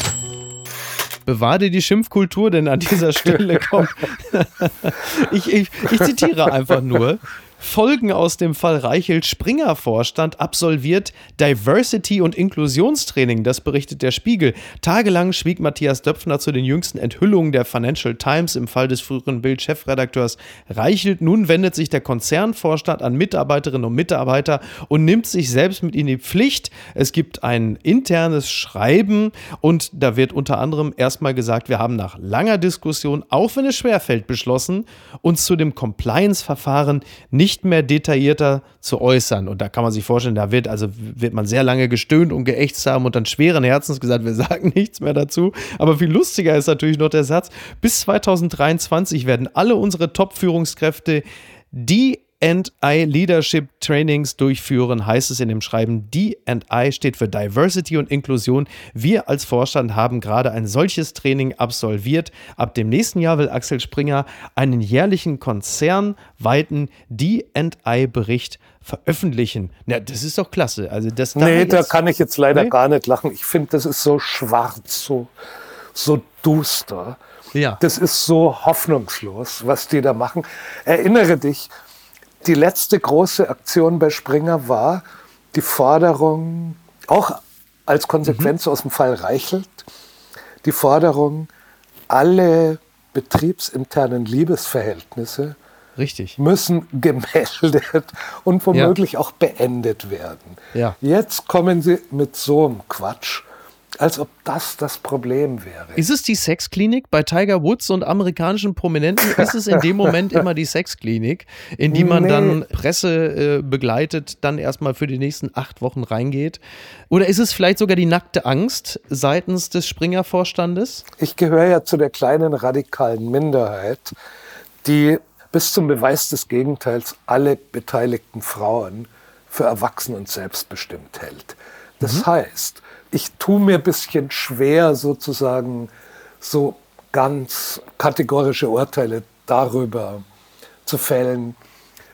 Bewahr dir die Schimpfkultur, denn an dieser Stelle kommt. ich, ich, ich zitiere einfach nur. Folgen aus dem Fall Reichelt Springer Vorstand absolviert Diversity- und Inklusionstraining, das berichtet der Spiegel. Tagelang schwieg Matthias Döpfner zu den jüngsten Enthüllungen der Financial Times im Fall des früheren Bild-Chefredakteurs Reichelt. Nun wendet sich der Konzernvorstand an Mitarbeiterinnen und Mitarbeiter und nimmt sich selbst mit in die Pflicht. Es gibt ein internes Schreiben und da wird unter anderem erstmal gesagt, wir haben nach langer Diskussion, auch wenn es schwerfällt, beschlossen, uns zu dem Compliance-Verfahren nicht nicht mehr detaillierter zu äußern. Und da kann man sich vorstellen, da wird also wird man sehr lange gestöhnt und geächtzt haben und dann schweren Herzens gesagt, wir sagen nichts mehr dazu. Aber viel lustiger ist natürlich noch der Satz, bis 2023 werden alle unsere Top-Führungskräfte die D&I Leadership Trainings durchführen, heißt es in dem Schreiben. D&I steht für Diversity und Inklusion. Wir als Vorstand haben gerade ein solches Training absolviert. Ab dem nächsten Jahr will Axel Springer einen jährlichen konzernweiten D&I-Bericht veröffentlichen. Ja, das ist doch klasse. Also das da nee, da kann ich jetzt leider nee? gar nicht lachen. Ich finde, das ist so schwarz, so, so duster. Ja. Das ist so hoffnungslos, was die da machen. Erinnere dich, die letzte große Aktion bei Springer war die Forderung, auch als Konsequenz mhm. aus dem Fall Reichelt, die Forderung, alle betriebsinternen Liebesverhältnisse Richtig. müssen gemeldet und womöglich ja. auch beendet werden. Ja. Jetzt kommen sie mit so einem Quatsch als ob das das Problem wäre. Ist es die Sexklinik bei Tiger Woods und amerikanischen Prominenten? Ist es in dem Moment immer die Sexklinik, in die man nee. dann Presse äh, begleitet, dann erstmal für die nächsten acht Wochen reingeht? Oder ist es vielleicht sogar die nackte Angst seitens des Springer-Vorstandes? Ich gehöre ja zu der kleinen radikalen Minderheit, die bis zum Beweis des Gegenteils alle beteiligten Frauen für erwachsen und selbstbestimmt hält. Das mhm. heißt, ich tue mir ein bisschen schwer, sozusagen so ganz kategorische Urteile darüber zu fällen,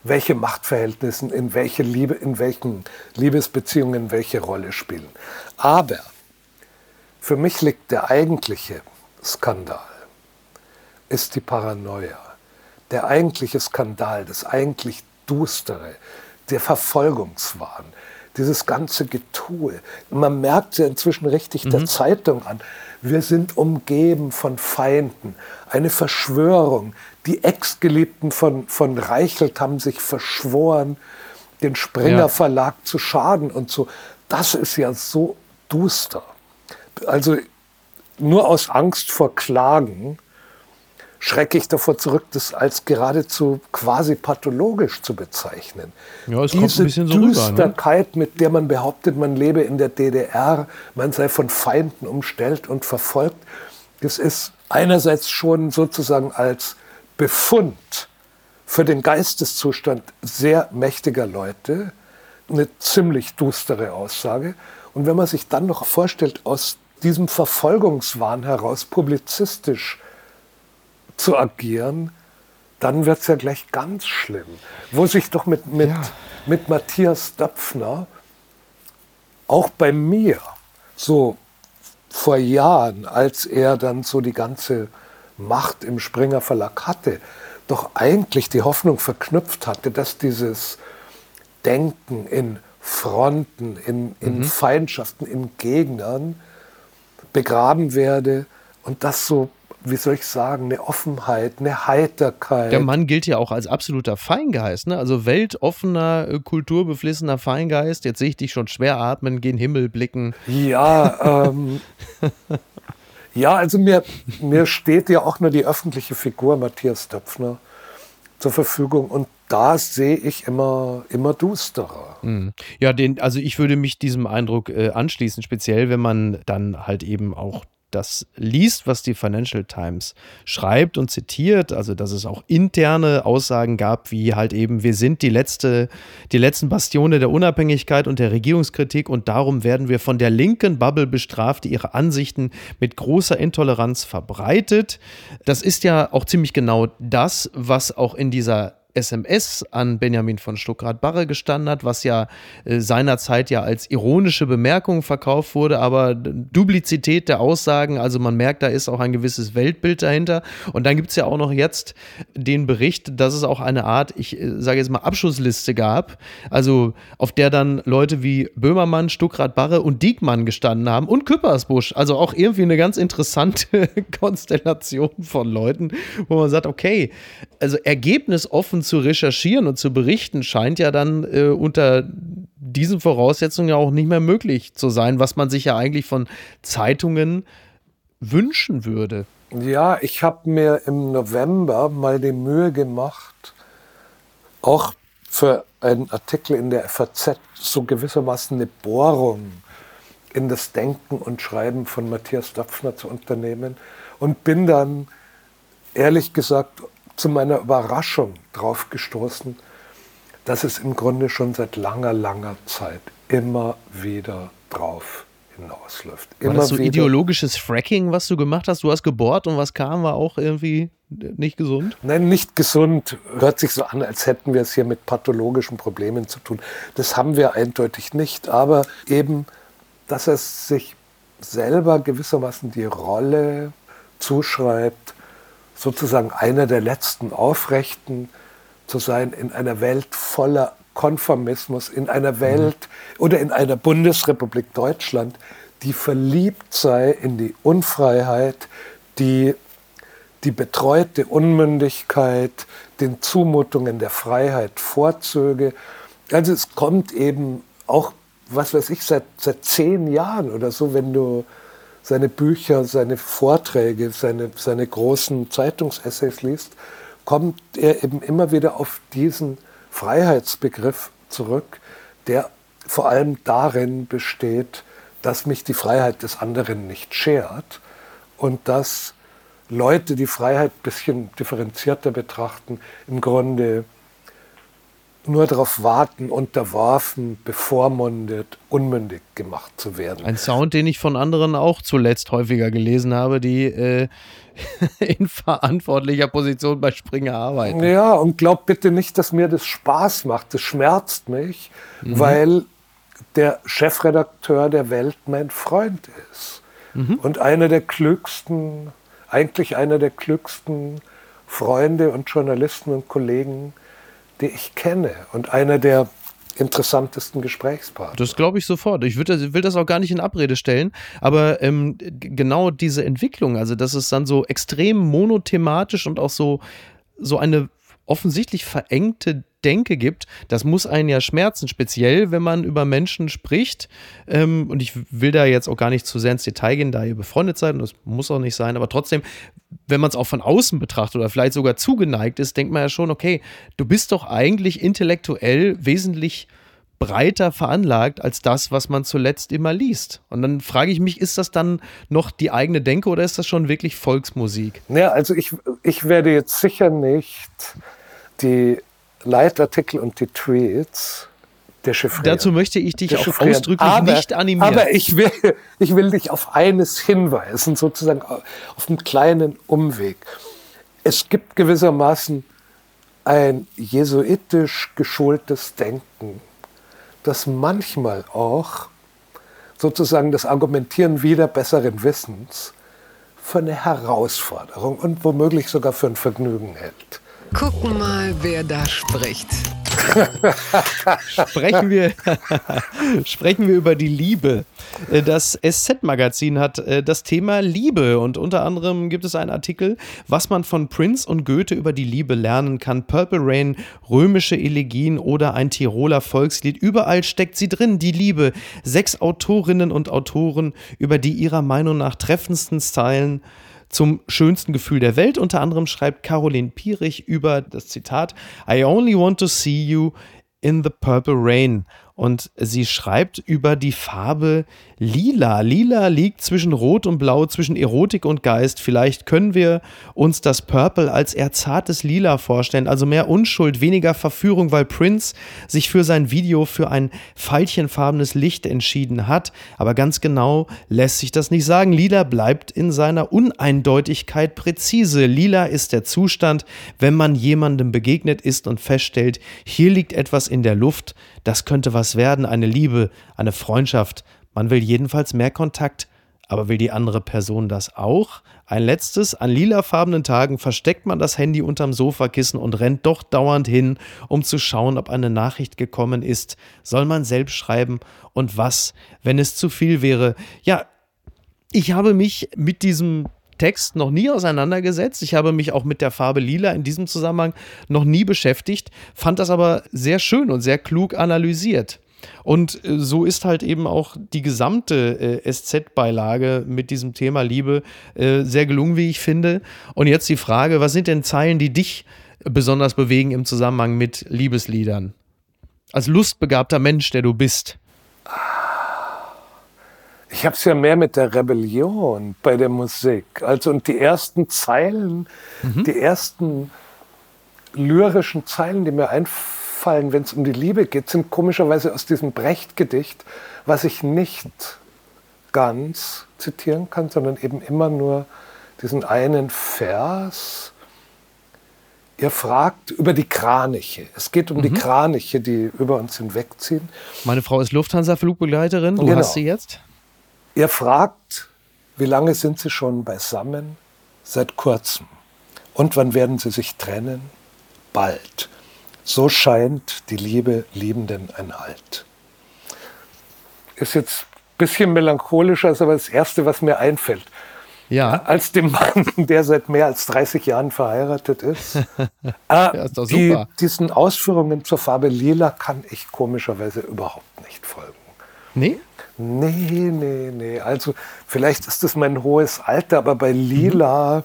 welche Machtverhältnisse in, welche Liebe, in welchen Liebesbeziehungen welche Rolle spielen. Aber für mich liegt der eigentliche Skandal, ist die Paranoia. Der eigentliche Skandal, das eigentlich Dustere, der Verfolgungswahn, dieses ganze Getue. Man merkt ja inzwischen richtig mhm. der Zeitung an. Wir sind umgeben von Feinden. Eine Verschwörung. Die Ex-Geliebten von, von Reichelt haben sich verschworen, den Springer ja. Verlag zu schaden und so. Das ist ja so duster. Also nur aus Angst vor Klagen schrecke ich davor zurück, das als geradezu quasi pathologisch zu bezeichnen. Ja, es Diese kommt ein bisschen so Düsterkeit, rüber, ne? mit der man behauptet, man lebe in der DDR, man sei von Feinden umstellt und verfolgt, das ist einerseits schon sozusagen als Befund für den Geisteszustand sehr mächtiger Leute eine ziemlich dustere Aussage. Und wenn man sich dann noch vorstellt, aus diesem Verfolgungswahn heraus publizistisch zu agieren, dann wird es ja gleich ganz schlimm. Wo sich doch mit, mit, ja. mit Matthias Döpfner, auch bei mir, so vor Jahren, als er dann so die ganze Macht im Springer Verlag hatte, doch eigentlich die Hoffnung verknüpft hatte, dass dieses Denken in Fronten, in, in mhm. Feindschaften, in Gegnern begraben werde und das so wie soll ich sagen, eine Offenheit, eine Heiterkeit. Der Mann gilt ja auch als absoluter Feingeist, ne? also weltoffener, äh, kulturbeflissener Feingeist. Jetzt sehe ich dich schon schwer atmen, gen Himmel blicken. Ja, ähm, ja also mir, mir steht ja auch nur die öffentliche Figur Matthias Döpfner zur Verfügung und da sehe ich immer, immer dusterer. Mhm. Ja, den, also ich würde mich diesem Eindruck äh, anschließen, speziell wenn man dann halt eben auch das liest, was die Financial Times schreibt und zitiert, also dass es auch interne Aussagen gab, wie halt eben, wir sind die letzte, die letzten Bastione der Unabhängigkeit und der Regierungskritik und darum werden wir von der linken Bubble bestraft, die ihre Ansichten mit großer Intoleranz verbreitet. Das ist ja auch ziemlich genau das, was auch in dieser SMS an Benjamin von Stuckrad-Barre gestanden hat, was ja äh, seinerzeit ja als ironische Bemerkung verkauft wurde, aber Duplizität der Aussagen, also man merkt, da ist auch ein gewisses Weltbild dahinter. Und dann gibt es ja auch noch jetzt den Bericht, dass es auch eine Art, ich äh, sage jetzt mal, Abschussliste gab, also auf der dann Leute wie Böhmermann, Stuckrad-Barre und Diekmann gestanden haben und Küppersbusch. Also auch irgendwie eine ganz interessante Konstellation von Leuten, wo man sagt, okay, also ergebnisoffen zu recherchieren und zu berichten, scheint ja dann äh, unter diesen Voraussetzungen ja auch nicht mehr möglich zu sein, was man sich ja eigentlich von Zeitungen wünschen würde. Ja, ich habe mir im November mal die Mühe gemacht, auch für einen Artikel in der FAZ so gewissermaßen eine Bohrung in das Denken und Schreiben von Matthias Dapfner zu unternehmen und bin dann ehrlich gesagt zu meiner Überraschung drauf gestoßen, dass es im Grunde schon seit langer, langer Zeit immer wieder drauf hinausläuft. Immer war das so ideologisches Fracking, was du gemacht hast? Du hast gebohrt und was kam, war auch irgendwie nicht gesund? Nein, nicht gesund. Hört sich so an, als hätten wir es hier mit pathologischen Problemen zu tun. Das haben wir eindeutig nicht. Aber eben, dass er sich selber gewissermaßen die Rolle zuschreibt, sozusagen einer der letzten Aufrechten zu sein in einer Welt voller Konformismus, in einer Welt mhm. oder in einer Bundesrepublik Deutschland, die verliebt sei in die Unfreiheit, die die betreute Unmündigkeit den Zumutungen der Freiheit vorzöge. Also es kommt eben auch, was weiß ich, seit, seit zehn Jahren oder so, wenn du seine Bücher, seine Vorträge, seine, seine großen Zeitungsessays liest, kommt er eben immer wieder auf diesen Freiheitsbegriff zurück, der vor allem darin besteht, dass mich die Freiheit des anderen nicht schert und dass Leute die Freiheit ein bisschen differenzierter betrachten, im Grunde nur darauf warten, unterworfen, bevormundet, unmündig gemacht zu werden. Ein Sound, den ich von anderen auch zuletzt häufiger gelesen habe, die äh, in verantwortlicher Position bei Springer arbeiten. Ja, und glaub bitte nicht, dass mir das Spaß macht. Das schmerzt mich, mhm. weil der Chefredakteur der Welt mein Freund ist. Mhm. Und einer der klügsten, eigentlich einer der klügsten Freunde und Journalisten und Kollegen, die ich kenne und einer der interessantesten Gesprächspartner. Das glaube ich sofort. Ich würd, will das auch gar nicht in Abrede stellen, aber ähm, genau diese Entwicklung, also dass es dann so extrem monothematisch und auch so, so eine offensichtlich verengte Denke gibt, das muss einen ja schmerzen, speziell wenn man über Menschen spricht. Ähm, und ich will da jetzt auch gar nicht zu sehr ins Detail gehen, da ihr befreundet seid, und das muss auch nicht sein, aber trotzdem, wenn man es auch von außen betrachtet oder vielleicht sogar zugeneigt ist, denkt man ja schon, okay, du bist doch eigentlich intellektuell wesentlich breiter veranlagt als das, was man zuletzt immer liest. Und dann frage ich mich, ist das dann noch die eigene Denke oder ist das schon wirklich Volksmusik? Ja, also ich, ich werde jetzt sicher nicht die Leitartikel und die Tweets dechiffrieren. Dazu möchte ich dich auch ausdrücklich aber, nicht animieren. Aber ich will, ich will dich auf eines hinweisen, sozusagen auf einen kleinen Umweg. Es gibt gewissermaßen ein jesuitisch geschultes Denken, das manchmal auch sozusagen das Argumentieren wieder besseren Wissens für eine Herausforderung und womöglich sogar für ein Vergnügen hält. Gucken mal, wer da spricht. sprechen, wir, sprechen wir über die Liebe. Das SZ-Magazin hat äh, das Thema Liebe und unter anderem gibt es einen Artikel, was man von Prince und Goethe über die Liebe lernen kann. Purple Rain, römische Elegien oder ein Tiroler Volkslied. Überall steckt sie drin, die Liebe. Sechs Autorinnen und Autoren über die ihrer Meinung nach treffendsten Stylen zum schönsten Gefühl der Welt. Unter anderem schreibt Caroline Pierich über das Zitat I only want to see you in the purple rain und sie schreibt über die Farbe Lila. Lila liegt zwischen Rot und Blau, zwischen Erotik und Geist. Vielleicht können wir uns das Purple als eher zartes Lila vorstellen, also mehr Unschuld, weniger Verführung, weil Prince sich für sein Video für ein veilchenfarbenes Licht entschieden hat. Aber ganz genau lässt sich das nicht sagen. Lila bleibt in seiner Uneindeutigkeit präzise. Lila ist der Zustand, wenn man jemandem begegnet ist und feststellt, hier liegt etwas in der Luft, das könnte was werden, eine Liebe, eine Freundschaft. Man will jedenfalls mehr Kontakt. Aber will die andere Person das auch? Ein letztes, an lilafarbenen Tagen versteckt man das Handy unterm Sofakissen und rennt doch dauernd hin, um zu schauen, ob eine Nachricht gekommen ist. Soll man selbst schreiben? Und was, wenn es zu viel wäre? Ja, ich habe mich mit diesem Text noch nie auseinandergesetzt. Ich habe mich auch mit der Farbe Lila in diesem Zusammenhang noch nie beschäftigt, fand das aber sehr schön und sehr klug analysiert. Und äh, so ist halt eben auch die gesamte äh, SZ-Beilage mit diesem Thema Liebe äh, sehr gelungen, wie ich finde. Und jetzt die Frage, was sind denn Zeilen, die dich besonders bewegen im Zusammenhang mit Liebesliedern? Als lustbegabter Mensch, der du bist. Ich habe es ja mehr mit der Rebellion bei der Musik. Also und die ersten Zeilen, mhm. die ersten lyrischen Zeilen, die mir einfallen, wenn es um die Liebe geht, sind komischerweise aus diesem Brecht-Gedicht, was ich nicht ganz zitieren kann, sondern eben immer nur diesen einen Vers. Ihr fragt über die Kraniche. Es geht um mhm. die Kraniche, die über uns hinwegziehen. Meine Frau ist Lufthansa-Flugbegleiterin. Du genau. hast sie jetzt? Ihr fragt, wie lange sind Sie schon beisammen? Seit kurzem. Und wann werden Sie sich trennen? Bald. So scheint die Liebe Liebenden ein Halt. Ist jetzt ein bisschen melancholischer, ist aber das Erste, was mir einfällt. Ja. Als dem Mann, der seit mehr als 30 Jahren verheiratet ist. ja, ist doch super. Die, diesen Ausführungen zur Farbe Lila kann ich komischerweise überhaupt nicht folgen. Nee? Nee, nee, nee. Also vielleicht ist das mein hohes Alter, aber bei Lila mhm.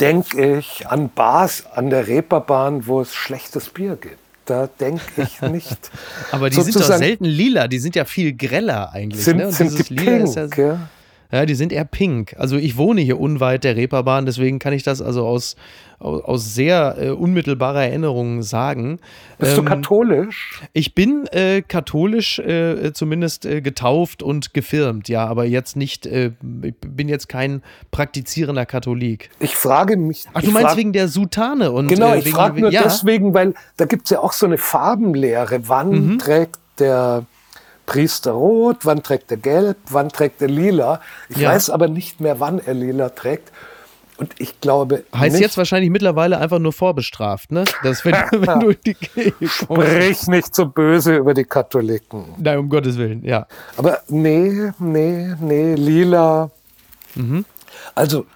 Denke ich an Bars an der Reeperbahn, wo es schlechtes Bier gibt. Da denke ich nicht. aber die sind doch selten lila, die sind ja viel greller eigentlich. Sind, ne? sind die pink, ja, ja. Ja, die sind eher pink. Also ich wohne hier unweit der Reeperbahn, deswegen kann ich das also aus, aus, aus sehr äh, unmittelbarer Erinnerung sagen. Bist ähm, du katholisch? Ich bin äh, katholisch äh, zumindest äh, getauft und gefirmt, ja, aber jetzt nicht, äh, ich bin jetzt kein praktizierender Katholik. Ich frage mich. Ach, du meinst wegen der Sutane und Genau, äh, ich frage nur ja. deswegen, weil da gibt es ja auch so eine Farbenlehre. Wann mhm. trägt der Priester rot, wann trägt er gelb, wann trägt er lila. Ich ja. weiß aber nicht mehr, wann er lila trägt. Und ich glaube. Heißt nicht, jetzt wahrscheinlich mittlerweile einfach nur vorbestraft, ne? Das, wenn, wenn du die Sprich nicht so böse über die Katholiken. Nein, um Gottes Willen, ja. Aber nee, nee, nee, lila. Mhm. Also,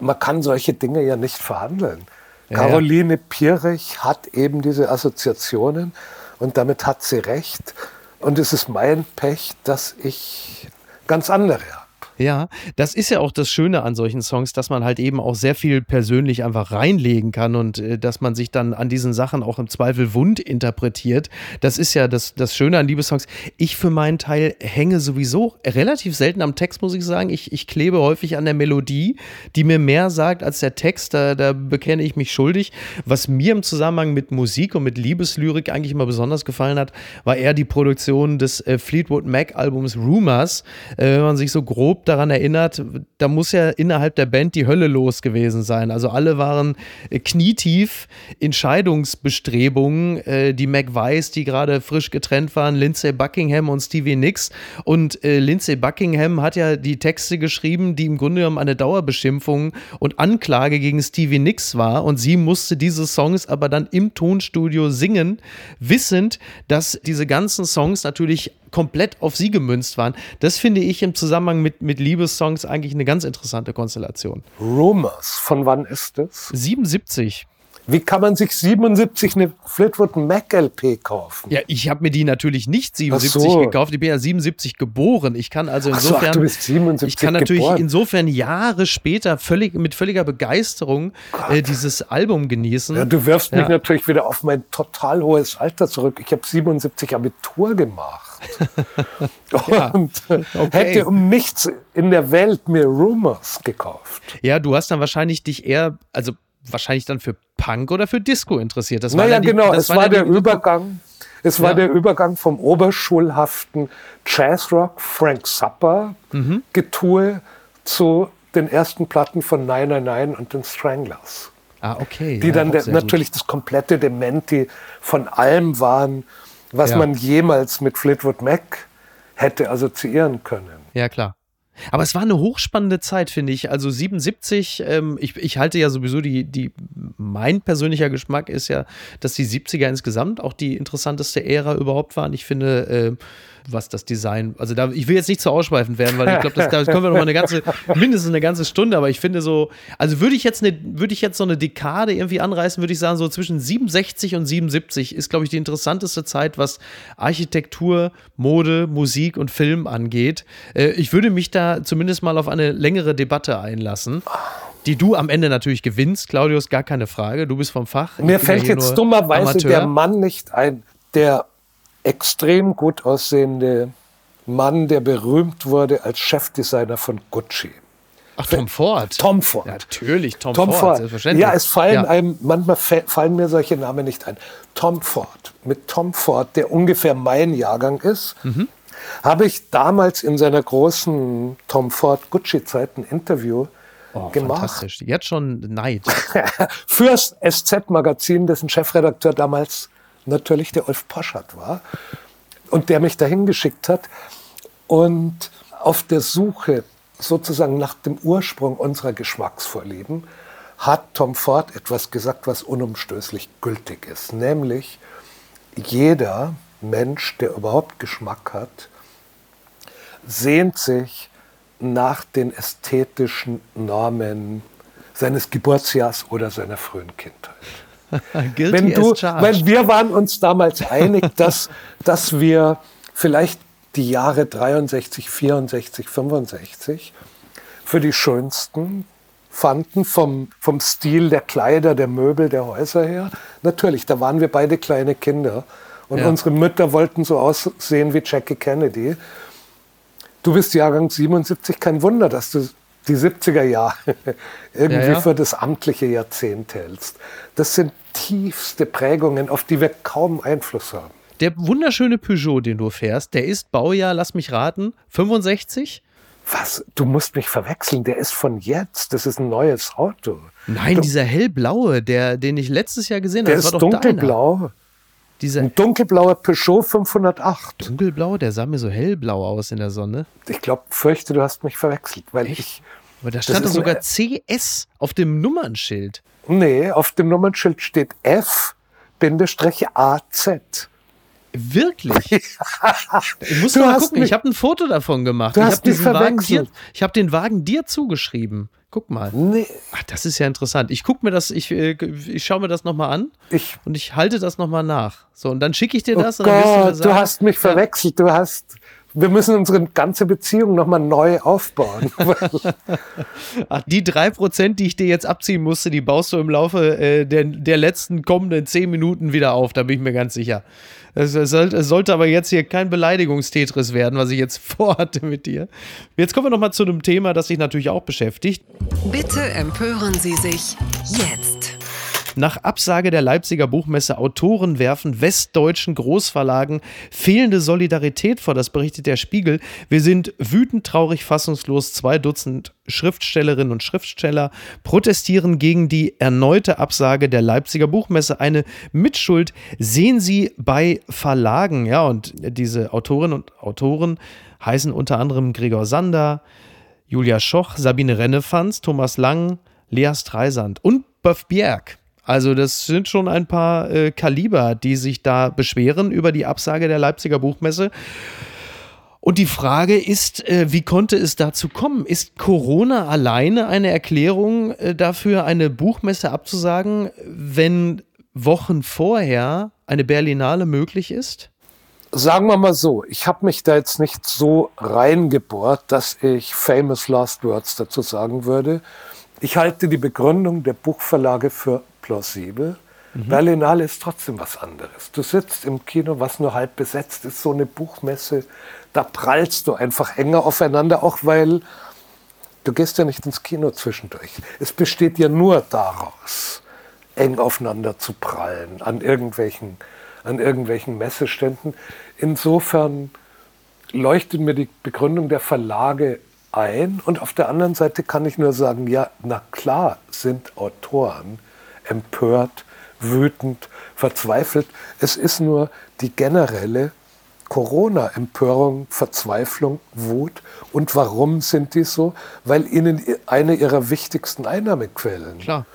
man kann solche Dinge ja nicht verhandeln. Ja, Caroline ja. Pierich hat eben diese Assoziationen und damit hat sie recht. Und es ist mein Pech, dass ich ganz andere Ja, das ist ja auch das Schöne an solchen Songs, dass man halt eben auch sehr viel persönlich einfach reinlegen kann und äh, dass man sich dann an diesen Sachen auch im Zweifel wund interpretiert. Das ist ja das, das Schöne an Liebessongs. Ich für meinen Teil hänge sowieso relativ selten am Text, muss ich sagen. Ich, ich klebe häufig an der Melodie, die mir mehr sagt als der Text. Da, da bekenne ich mich schuldig. Was mir im Zusammenhang mit Musik und mit Liebeslyrik eigentlich immer besonders gefallen hat, war eher die Produktion des äh, Fleetwood Mac Albums Rumors. Äh, wenn man sich so grob daran erinnert, da muss ja innerhalb der Band die Hölle los gewesen sein. Also alle waren äh, knietief in Scheidungsbestrebungen. Äh, die Mac Weiss, die gerade frisch getrennt waren, Lindsay Buckingham und Stevie Nicks. Und äh, Lindsay Buckingham hat ja die Texte geschrieben, die im Grunde genommen eine Dauerbeschimpfung und Anklage gegen Stevie Nicks war. Und sie musste diese Songs aber dann im Tonstudio singen, wissend, dass diese ganzen Songs natürlich komplett auf sie gemünzt waren. Das finde ich im Zusammenhang mit, mit Liebessongs eigentlich eine ganz interessante Konstellation. Rumors, von wann ist das? 77. Wie kann man sich 77 eine Fleetwood Mac LP kaufen? Ja, ich habe mir die natürlich nicht 77 so. gekauft. Ich bin ja 77 geboren. Ich kann also insofern. So, ach, du bist 77 ich kann natürlich geboren. insofern Jahre später völlig mit völliger Begeisterung äh, dieses Album genießen. Ja, du wirfst ja. mich natürlich wieder auf mein total hohes Alter zurück. Ich habe 77 Abitur gemacht. und okay. hätte um nichts in der Welt mir Rumors gekauft. Ja, du hast dann wahrscheinlich dich eher, also wahrscheinlich dann für Punk oder für Disco interessiert. Das naja, die, genau, es war, war der Übergang. Es ja. war der Übergang vom oberschulhaften Jazzrock, Frank Zappa mhm. Getue zu den ersten Platten von 999 und den Stranglers. Ah, okay. Die ja, dann der, natürlich das komplette Dementi von allem waren, was ja. man jemals mit Fleetwood Mac hätte assoziieren können. Ja, klar. Aber es war eine hochspannende Zeit, finde ich. Also 77, ähm, ich, ich halte ja sowieso die, die, mein persönlicher Geschmack ist ja, dass die 70er insgesamt auch die interessanteste Ära überhaupt waren. Ich finde, äh, was das Design, also da, ich will jetzt nicht zu ausschweifend werden, weil ich glaube, da können wir noch mal eine ganze, mindestens eine ganze Stunde, aber ich finde so, also würde ich jetzt eine, würde ich jetzt so eine Dekade irgendwie anreißen, würde ich sagen, so zwischen 67 und 77 ist, glaube ich, die interessanteste Zeit, was Architektur, Mode, Musik und Film angeht. Äh, ich würde mich da zumindest mal auf eine längere Debatte einlassen die du am Ende natürlich gewinnst, Claudius, gar keine Frage. Du bist vom Fach. Mir fällt jetzt dummerweise Amateur. der Mann nicht ein, der extrem gut aussehende Mann, der berühmt wurde als Chefdesigner von Gucci. Ach, Tom Ford. Tom Ford. Ja, natürlich, Tom, Tom Ford, Ford. Selbstverständlich. Ja, es fallen ja. einem, manchmal fallen mir solche Namen nicht ein. Tom Ford. Mit Tom Ford, der ungefähr mein Jahrgang ist, mhm. habe ich damals in seiner großen Tom Ford Gucci-Zeit ein Interview oh, gemacht. Fantastisch. Jetzt schon Neid. Fürs SZ-Magazin, dessen Chefredakteur damals natürlich der Ulf Poschert war und der mich dahin geschickt hat. Und auf der Suche sozusagen nach dem Ursprung unserer Geschmacksvorlieben hat Tom Ford etwas gesagt, was unumstößlich gültig ist. Nämlich, jeder Mensch, der überhaupt Geschmack hat, sehnt sich nach den ästhetischen Normen seines Geburtsjahrs oder seiner frühen Kindheit. Wenn du, weil wir waren uns damals einig, dass, dass wir vielleicht die Jahre 63, 64, 65 für die schönsten fanden, vom, vom Stil der Kleider, der Möbel, der Häuser her. Natürlich, da waren wir beide kleine Kinder und ja. unsere Mütter wollten so aussehen wie Jackie Kennedy. Du bist Jahrgang 77, kein Wunder, dass du die 70er Jahre irgendwie ja, ja. für das amtliche Jahrzehnt hältst. Das sind tiefste Prägungen, auf die wir kaum Einfluss haben. Der wunderschöne Peugeot, den du fährst, der ist Baujahr, lass mich raten, 65? Was? Du musst mich verwechseln. Der ist von jetzt. Das ist ein neues Auto. Nein, du, dieser hellblaue, der, den ich letztes Jahr gesehen habe. Der ist dunkelblau. Dieser ein dunkelblauer Peugeot 508. Dunkelblau, der sah mir so hellblau aus in der Sonne. Ich glaube, fürchte, du hast mich verwechselt, weil Echt? ich. Aber da stand doch sogar CS auf dem Nummernschild. Nee, auf dem Nummernschild steht F-AZ. Wirklich? ich muss du mal gucken, mich, ich habe ein Foto davon gemacht. Du ich habe diesen Wagen dir, ich habe den Wagen dir zugeschrieben. Guck mal. Nee. Ach, das ist ja interessant. Ich guck mir das, ich, äh, ich schaue mir das nochmal an ich, und ich halte das nochmal nach. So, und dann schicke ich dir das. Oh Gott, du, sagen, du, hast mich verwechselt. Du hast wir müssen unsere ganze Beziehung nochmal neu aufbauen. Ach, die drei Prozent, die ich dir jetzt abziehen musste, die baust du im Laufe äh, der, der letzten kommenden zehn Minuten wieder auf, da bin ich mir ganz sicher. Es, es, es sollte aber jetzt hier kein Beleidigungstetris werden, was ich jetzt vorhatte mit dir. Jetzt kommen wir nochmal zu einem Thema, das sich natürlich auch beschäftigt. Bitte empören Sie sich jetzt. Nach Absage der Leipziger Buchmesse Autoren werfen westdeutschen Großverlagen fehlende Solidarität vor. Das berichtet der Spiegel. Wir sind wütend, traurig, fassungslos. Zwei Dutzend Schriftstellerinnen und Schriftsteller protestieren gegen die erneute Absage der Leipziger Buchmesse. Eine Mitschuld sehen sie bei Verlagen. Ja, und diese Autorinnen und Autoren heißen unter anderem Gregor Sander, Julia Schoch, Sabine Rennefanz, Thomas Lang, Lea Streisand und Böff Bjerg. Also das sind schon ein paar äh, Kaliber, die sich da beschweren über die Absage der Leipziger Buchmesse. Und die Frage ist, äh, wie konnte es dazu kommen? Ist Corona alleine eine Erklärung äh, dafür, eine Buchmesse abzusagen, wenn Wochen vorher eine Berlinale möglich ist? Sagen wir mal so, ich habe mich da jetzt nicht so reingebohrt, dass ich famous last words dazu sagen würde. Ich halte die Begründung der Buchverlage für plausibel. Mhm. Berlinale ist trotzdem was anderes. Du sitzt im Kino, was nur halb besetzt ist, so eine Buchmesse, da prallst du einfach enger aufeinander, auch weil du gehst ja nicht ins Kino zwischendurch. Es besteht ja nur daraus, eng aufeinander zu prallen an irgendwelchen, an irgendwelchen Messeständen. Insofern leuchtet mir die Begründung der Verlage ein. Und auf der anderen Seite kann ich nur sagen, ja, na klar sind Autoren empört, wütend, verzweifelt. Es ist nur die generelle Corona-Empörung, Verzweiflung, Wut. Und warum sind die so? Weil ihnen eine ihrer wichtigsten Einnahmequellen. Klar.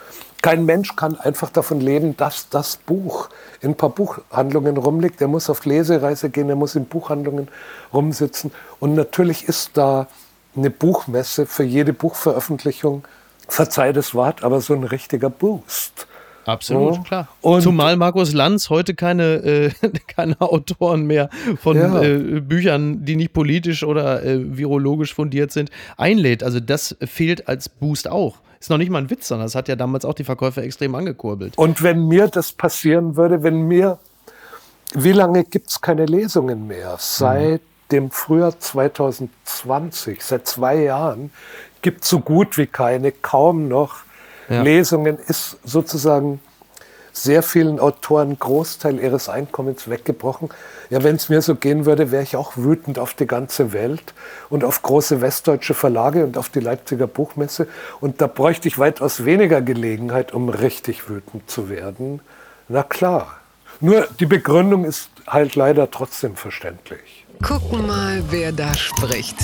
Kein Mensch kann einfach davon leben, dass das Buch in ein paar Buchhandlungen rumliegt. Er muss auf Lesereise gehen, er muss in Buchhandlungen rumsitzen. Und natürlich ist da eine Buchmesse für jede Buchveröffentlichung, verzeih das Wort, aber so ein richtiger Boost. Absolut, ja. klar. Und Zumal Markus Lanz heute keine, äh, keine Autoren mehr von ja. äh, Büchern, die nicht politisch oder äh, virologisch fundiert sind, einlädt. Also das fehlt als Boost auch. Ist noch nicht mal ein Witz, sondern das hat ja damals auch die Verkäufer extrem angekurbelt. Und wenn mir das passieren würde, wenn mir, wie lange gibt es keine Lesungen mehr? Seit mhm. dem Frühjahr 2020, seit zwei Jahren, gibt so gut wie keine, kaum noch ja. Lesungen ist sozusagen sehr vielen Autoren Großteil ihres Einkommens weggebrochen. Ja, wenn es mir so gehen würde, wäre ich auch wütend auf die ganze Welt und auf große westdeutsche Verlage und auf die Leipziger Buchmesse. Und da bräuchte ich weitaus weniger Gelegenheit, um richtig wütend zu werden. Na klar. Nur die Begründung ist halt leider trotzdem verständlich. Gucken mal, wer da spricht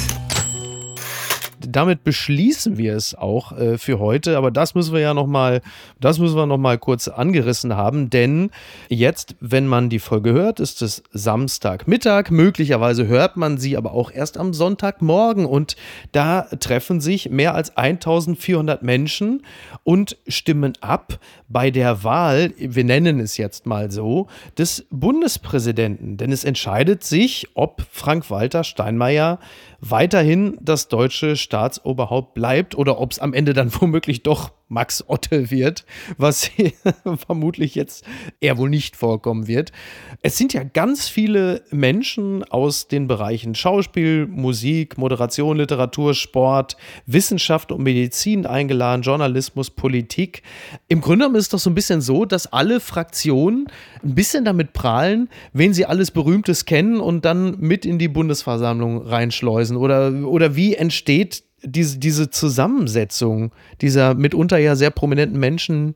damit beschließen wir es auch äh, für heute. Aber das müssen wir ja noch mal, das müssen wir noch mal kurz angerissen haben, denn jetzt, wenn man die Folge hört, ist es Samstagmittag. Möglicherweise hört man sie aber auch erst am Sonntagmorgen und da treffen sich mehr als 1400 Menschen und stimmen ab bei der Wahl, wir nennen es jetzt mal so, des Bundespräsidenten. Denn es entscheidet sich, ob Frank-Walter Steinmeier weiterhin das deutsche Staatsoberhaupt bleibt oder ob es am Ende dann womöglich doch Max Otte wird, was vermutlich jetzt eher wohl nicht vorkommen wird. Es sind ja ganz viele Menschen aus den Bereichen Schauspiel, Musik, Moderation, Literatur, Sport, Wissenschaft und Medizin eingeladen, Journalismus, Politik. Im Grunde genommen ist es doch so ein bisschen so, dass alle Fraktionen ein bisschen damit prahlen, wen sie alles Berühmtes kennen und dann mit in die Bundesversammlung reinschleusen. Oder, oder wie entsteht diese, diese Zusammensetzung dieser mitunter ja sehr prominenten Menschen,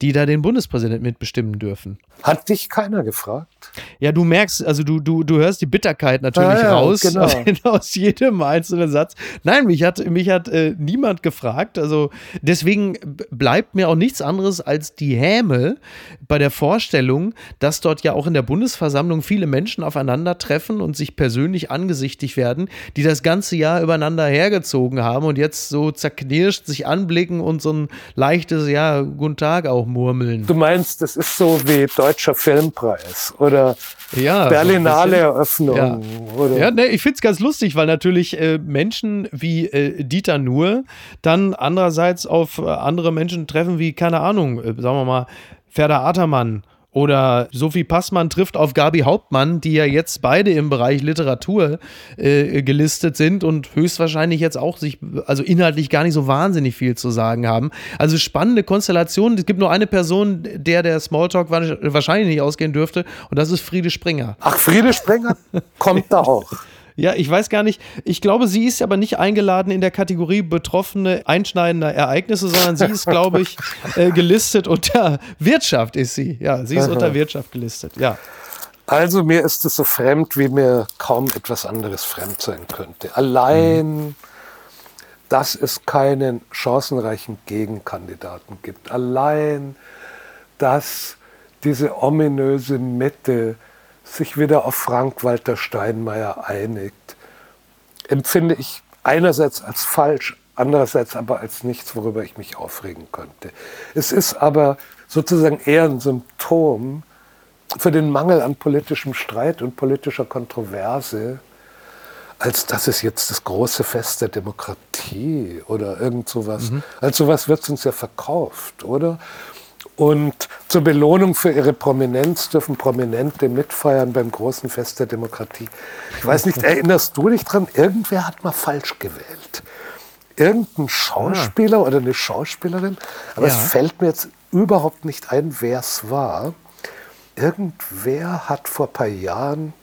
die da den Bundespräsidenten mitbestimmen dürfen. Hat dich keiner gefragt? Ja, du merkst, also du, du, du hörst die Bitterkeit natürlich ah, ja, raus genau. aus, aus, jedem einzelnen Satz. Nein, mich hat, mich hat äh, niemand gefragt. Also deswegen bleibt mir auch nichts anderes als die Häme bei der Vorstellung, dass dort ja auch in der Bundesversammlung viele Menschen aufeinandertreffen und sich persönlich angesichtig werden, die das ganze Jahr übereinander hergezogen haben und jetzt so zerknirscht sich anblicken und so ein leichtes, ja, guten Tag auch murmeln. Du meinst, das ist so wie Deutscher Filmpreis oder ja, Berlinale Eröffnung. Ja, oder? ja ne, ich finde es ganz lustig, weil natürlich äh, Menschen wie äh, Dieter Nuhr dann andererseits auf äh, andere Menschen treffen wie, keine Ahnung, äh, sagen wir mal, Ferda Atermann oder Sophie Passmann trifft auf Gabi Hauptmann, die ja jetzt beide im Bereich Literatur äh, gelistet sind und höchstwahrscheinlich jetzt auch sich, also inhaltlich gar nicht so wahnsinnig viel zu sagen haben. Also spannende Konstellationen. Es gibt nur eine Person, der der Smalltalk wahrscheinlich nicht ausgehen dürfte und das ist Friede Springer. Ach, Friede Springer kommt da auch. Ja, ich weiß gar nicht. Ich glaube, sie ist aber nicht eingeladen in der Kategorie betroffene, einschneidende Ereignisse, sondern sie ist, glaube ich, äh, gelistet unter Wirtschaft ist sie. Ja, sie ist unter Wirtschaft gelistet. Ja. Also mir ist es so fremd, wie mir kaum etwas anderes fremd sein könnte. Allein, mhm. dass es keinen chancenreichen Gegenkandidaten gibt. Allein, dass diese ominöse Mitte sich wieder auf Frank-Walter Steinmeier einigt, empfinde ich einerseits als falsch, andererseits aber als nichts, worüber ich mich aufregen könnte. Es ist aber sozusagen eher ein Symptom für den Mangel an politischem Streit und politischer Kontroverse, als dass es jetzt das große Fest der Demokratie oder irgend sowas, mhm. als sowas wird es uns ja verkauft, oder? Und zur Belohnung für ihre Prominenz dürfen Prominente mitfeiern beim großen Fest der Demokratie. Ich weiß nicht, erinnerst du dich dran? Irgendwer hat mal falsch gewählt. Irgendein Schauspieler ah. oder eine Schauspielerin, aber ja. es fällt mir jetzt überhaupt nicht ein, wer es war. Irgendwer hat vor ein paar Jahren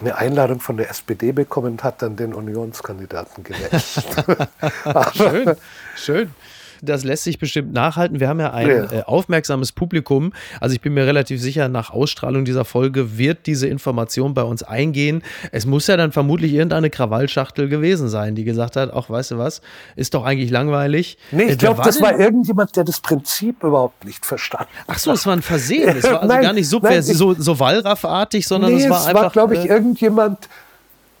eine Einladung von der SPD bekommen und hat dann den Unionskandidaten gewählt. schön, schön das lässt sich bestimmt nachhalten. Wir haben ja ein ja. Äh, aufmerksames Publikum. Also ich bin mir relativ sicher, nach Ausstrahlung dieser Folge wird diese Information bei uns eingehen. Es muss ja dann vermutlich irgendeine Krawallschachtel gewesen sein, die gesagt hat, ach, weißt du was, ist doch eigentlich langweilig. Nee, ich äh, glaube, das war irgendjemand, der das Prinzip überhaupt nicht verstanden hat. Ach so, es war ein Versehen. Es war also nein, gar nicht so, nein, so, so Wallraffartig, sondern nee, es war es einfach... war, glaube ich, äh, irgendjemand,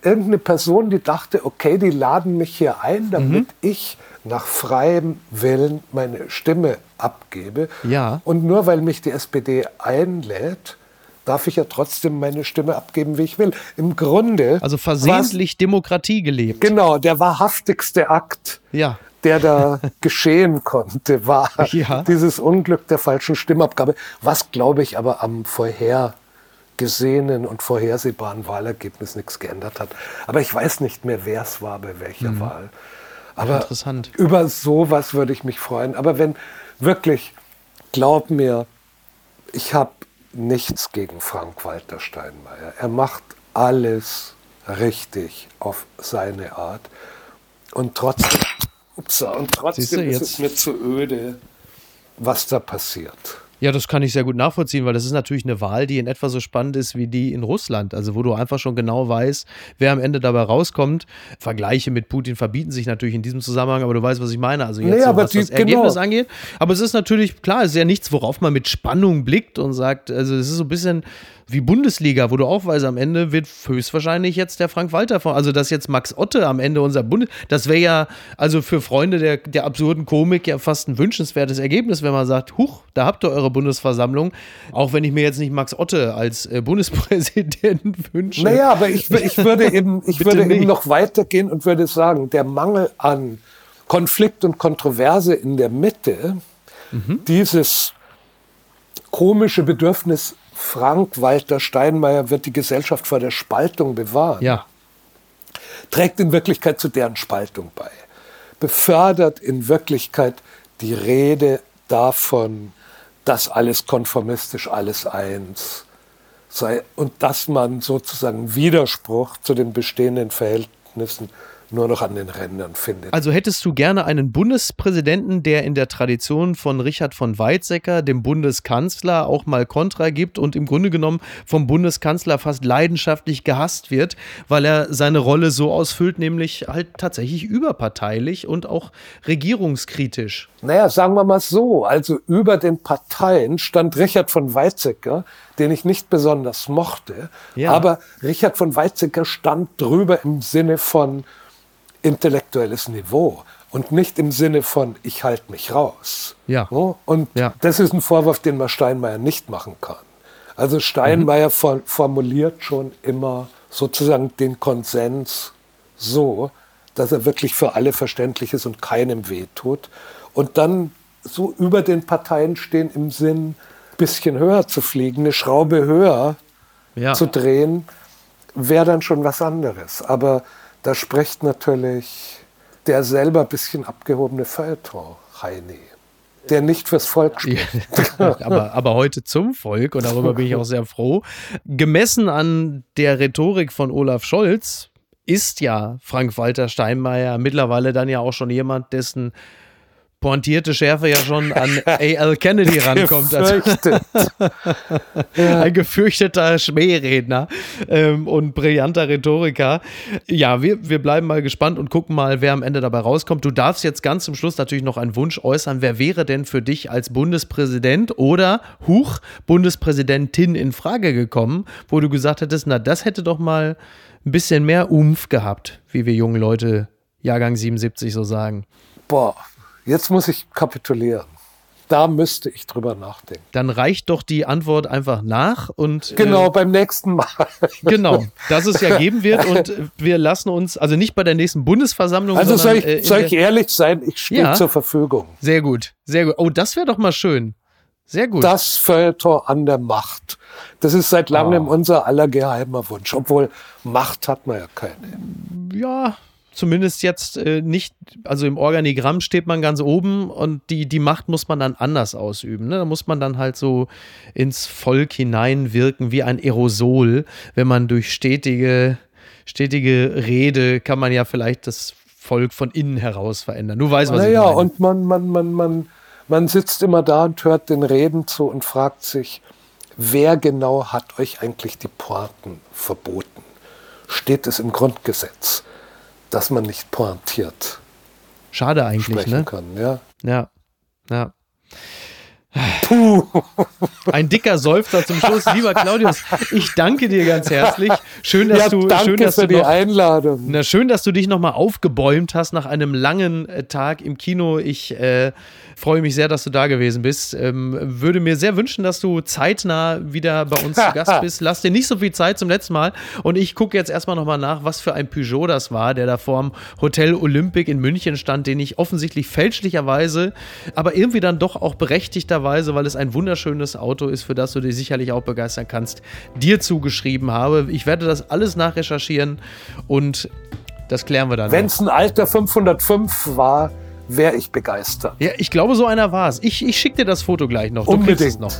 irgendeine Person, die dachte, okay, die laden mich hier ein, damit mhm. ich nach freiem Willen meine Stimme abgebe. Ja. Und nur weil mich die SPD einlädt, darf ich ja trotzdem meine Stimme abgeben, wie ich will. Im Grunde. Also versehentlich Demokratie gelebt. Genau, der wahrhaftigste Akt, ja. der da geschehen konnte, war ja. dieses Unglück der falschen Stimmabgabe, was, glaube ich, aber am vorhergesehenen und vorhersehbaren Wahlergebnis nichts geändert hat. Aber ich weiß nicht mehr, wer es war, bei welcher mhm. Wahl. Aber Interessant. über sowas würde ich mich freuen. Aber wenn wirklich, glaub mir, ich habe nichts gegen Frank-Walter Steinmeier. Er macht alles richtig auf seine Art. Und trotzdem, ups, und trotzdem ist es mir zu öde, was da passiert. Ja, das kann ich sehr gut nachvollziehen, weil das ist natürlich eine Wahl, die in etwa so spannend ist wie die in Russland. Also wo du einfach schon genau weißt, wer am Ende dabei rauskommt. Vergleiche mit Putin verbieten sich natürlich in diesem Zusammenhang, aber du weißt, was ich meine. Also jetzt, nee, so, was die, das Ergebnis genau. angeht. Aber es ist natürlich, klar, es ist ja nichts, worauf man mit Spannung blickt und sagt, also es ist so ein bisschen wie Bundesliga, wo du auch weißt, am Ende wird höchstwahrscheinlich jetzt der Frank Walter vor. Also, dass jetzt Max Otte am Ende unser Bundes. Das wäre ja also für Freunde der, der absurden Komik ja fast ein wünschenswertes Ergebnis, wenn man sagt: Huch, da habt ihr eure Bundesversammlung. Auch wenn ich mir jetzt nicht Max Otte als äh, Bundespräsident wünsche. Naja, aber ich, ich würde, eben, ich würde eben noch weitergehen und würde sagen: der Mangel an Konflikt und Kontroverse in der Mitte, mhm. dieses komische Bedürfnis Frank-Walter Steinmeier wird die Gesellschaft vor der Spaltung bewahren, ja. trägt in Wirklichkeit zu deren Spaltung bei. Befördert in Wirklichkeit die Rede davon, dass alles konformistisch, alles eins sei und dass man sozusagen Widerspruch zu den bestehenden Verhältnissen nur noch an den Rändern findet. Also hättest du gerne einen Bundespräsidenten, der in der Tradition von Richard von Weizsäcker, dem Bundeskanzler, auch mal Kontra gibt und im Grunde genommen vom Bundeskanzler fast leidenschaftlich gehasst wird, weil er seine Rolle so ausfüllt, nämlich halt tatsächlich überparteilich und auch regierungskritisch. Naja, sagen wir mal so, also über den Parteien stand Richard von Weizsäcker, den ich nicht besonders mochte, ja. aber Richard von Weizsäcker stand drüber im Sinne von intellektuelles Niveau. und nicht im Sinne von, ich halte mich raus. Ja. Und ja. das ist ein Vorwurf, den man Steinmeier nicht machen kann. Also Steinmeier mhm. formuliert schon immer sozusagen den Konsens so, dass er wirklich für alle verständlich ist und keinem wehtut. Und dann so über den Parteien stehen im Sinn, ein bisschen höher zu fliegen, eine Schraube höher ja. zu drehen, wäre dann schon was anderes. Aber da spricht natürlich der selber ein bisschen abgehobene Feuilleton, Heini, der nicht fürs Volk spricht. aber, aber heute zum Volk und darüber bin ich auch sehr froh. Gemessen an der Rhetorik von Olaf Scholz ist ja Frank-Walter Steinmeier mittlerweile dann ja auch schon jemand, dessen pointierte Schärfe ja schon an A.L. Kennedy rankommt. Also ein gefürchteter Schmähredner ähm, und brillanter Rhetoriker. Ja, wir, wir bleiben mal gespannt und gucken mal, wer am Ende dabei rauskommt. Du darfst jetzt ganz zum Schluss natürlich noch einen Wunsch äußern. Wer wäre denn für dich als Bundespräsident oder Huch, Bundespräsidentin in Frage gekommen, wo du gesagt hättest, na, das hätte doch mal ein bisschen mehr Umf gehabt, wie wir jungen Leute Jahrgang 77 so sagen? Boah, Jetzt muss ich kapitulieren. Da müsste ich drüber nachdenken. Dann reicht doch die Antwort einfach nach und. Genau, äh, beim nächsten Mal. genau, dass es ja geben wird und wir lassen uns, also nicht bei der nächsten Bundesversammlung. Also soll ich, äh, soll ich ehrlich sein, ich stehe ja, zur Verfügung. Sehr gut, sehr gut. Oh, das wäre doch mal schön. Sehr gut. Das Feuilleton an der Macht. Das ist seit langem oh. unser aller geheimer Wunsch. Obwohl Macht hat man ja keine. Ja, zumindest jetzt äh, nicht, also im Organigramm steht man ganz oben und die, die Macht muss man dann anders ausüben. Ne? Da muss man dann halt so ins Volk hineinwirken wie ein Aerosol. Wenn man durch stetige, stetige Rede kann man ja vielleicht das Volk von innen heraus verändern. Du weißt, was naja, ich meine. Ja, und man, man, man, man, man sitzt immer da und hört den Reden zu und fragt sich, wer genau hat euch eigentlich die Pointen verboten? Steht es im Grundgesetz? Dass man nicht pointiert. Schade eigentlich, ne? Kann, ja. Ja, ja. Puh. Ein dicker Seufzer zum Schluss. Lieber Claudius, ich danke dir ganz herzlich. Schön, dass ja, du, danke schön, dass für du noch, die Einladung. Na, schön, dass du dich nochmal aufgebäumt hast nach einem langen äh, Tag im Kino. Ich äh, freue mich sehr, dass du da gewesen bist. Ähm, würde mir sehr wünschen, dass du zeitnah wieder bei uns zu Gast bist. Lass dir nicht so viel Zeit zum letzten Mal. Und ich gucke jetzt erstmal nochmal nach, was für ein Peugeot das war, der da vorm Hotel Olympic in München stand, den ich offensichtlich fälschlicherweise, aber irgendwie dann doch auch berechtigterweise, weil es ein wunderschönes Auto ist, für das du dich sicherlich auch begeistern kannst, dir zugeschrieben habe. Ich werde das alles nachrecherchieren und das klären wir dann. Wenn es ein alter 505 war, wäre ich begeistert. Ja, ich glaube, so einer war es. Ich, ich schicke dir das Foto gleich noch. Du Unbedingt. noch.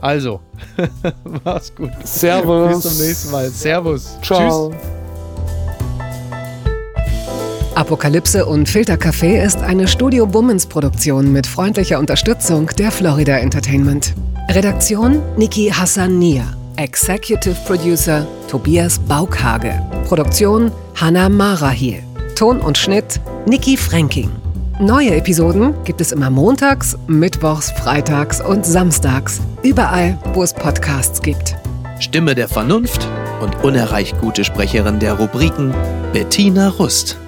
Also, mach's gut. Servus. Bis zum nächsten Mal. Servus. Ciao. Tschüss. Apokalypse und Filtercafé ist eine Studio Bummens Produktion mit freundlicher Unterstützung der Florida Entertainment. Redaktion Niki Hassania. Executive Producer Tobias Baukhage. Produktion Hannah Marahiel. Ton und Schnitt Niki Fränking. Neue Episoden gibt es immer montags, mittwochs, freitags und samstags. Überall, wo es Podcasts gibt. Stimme der Vernunft und unerreicht gute Sprecherin der Rubriken Bettina Rust.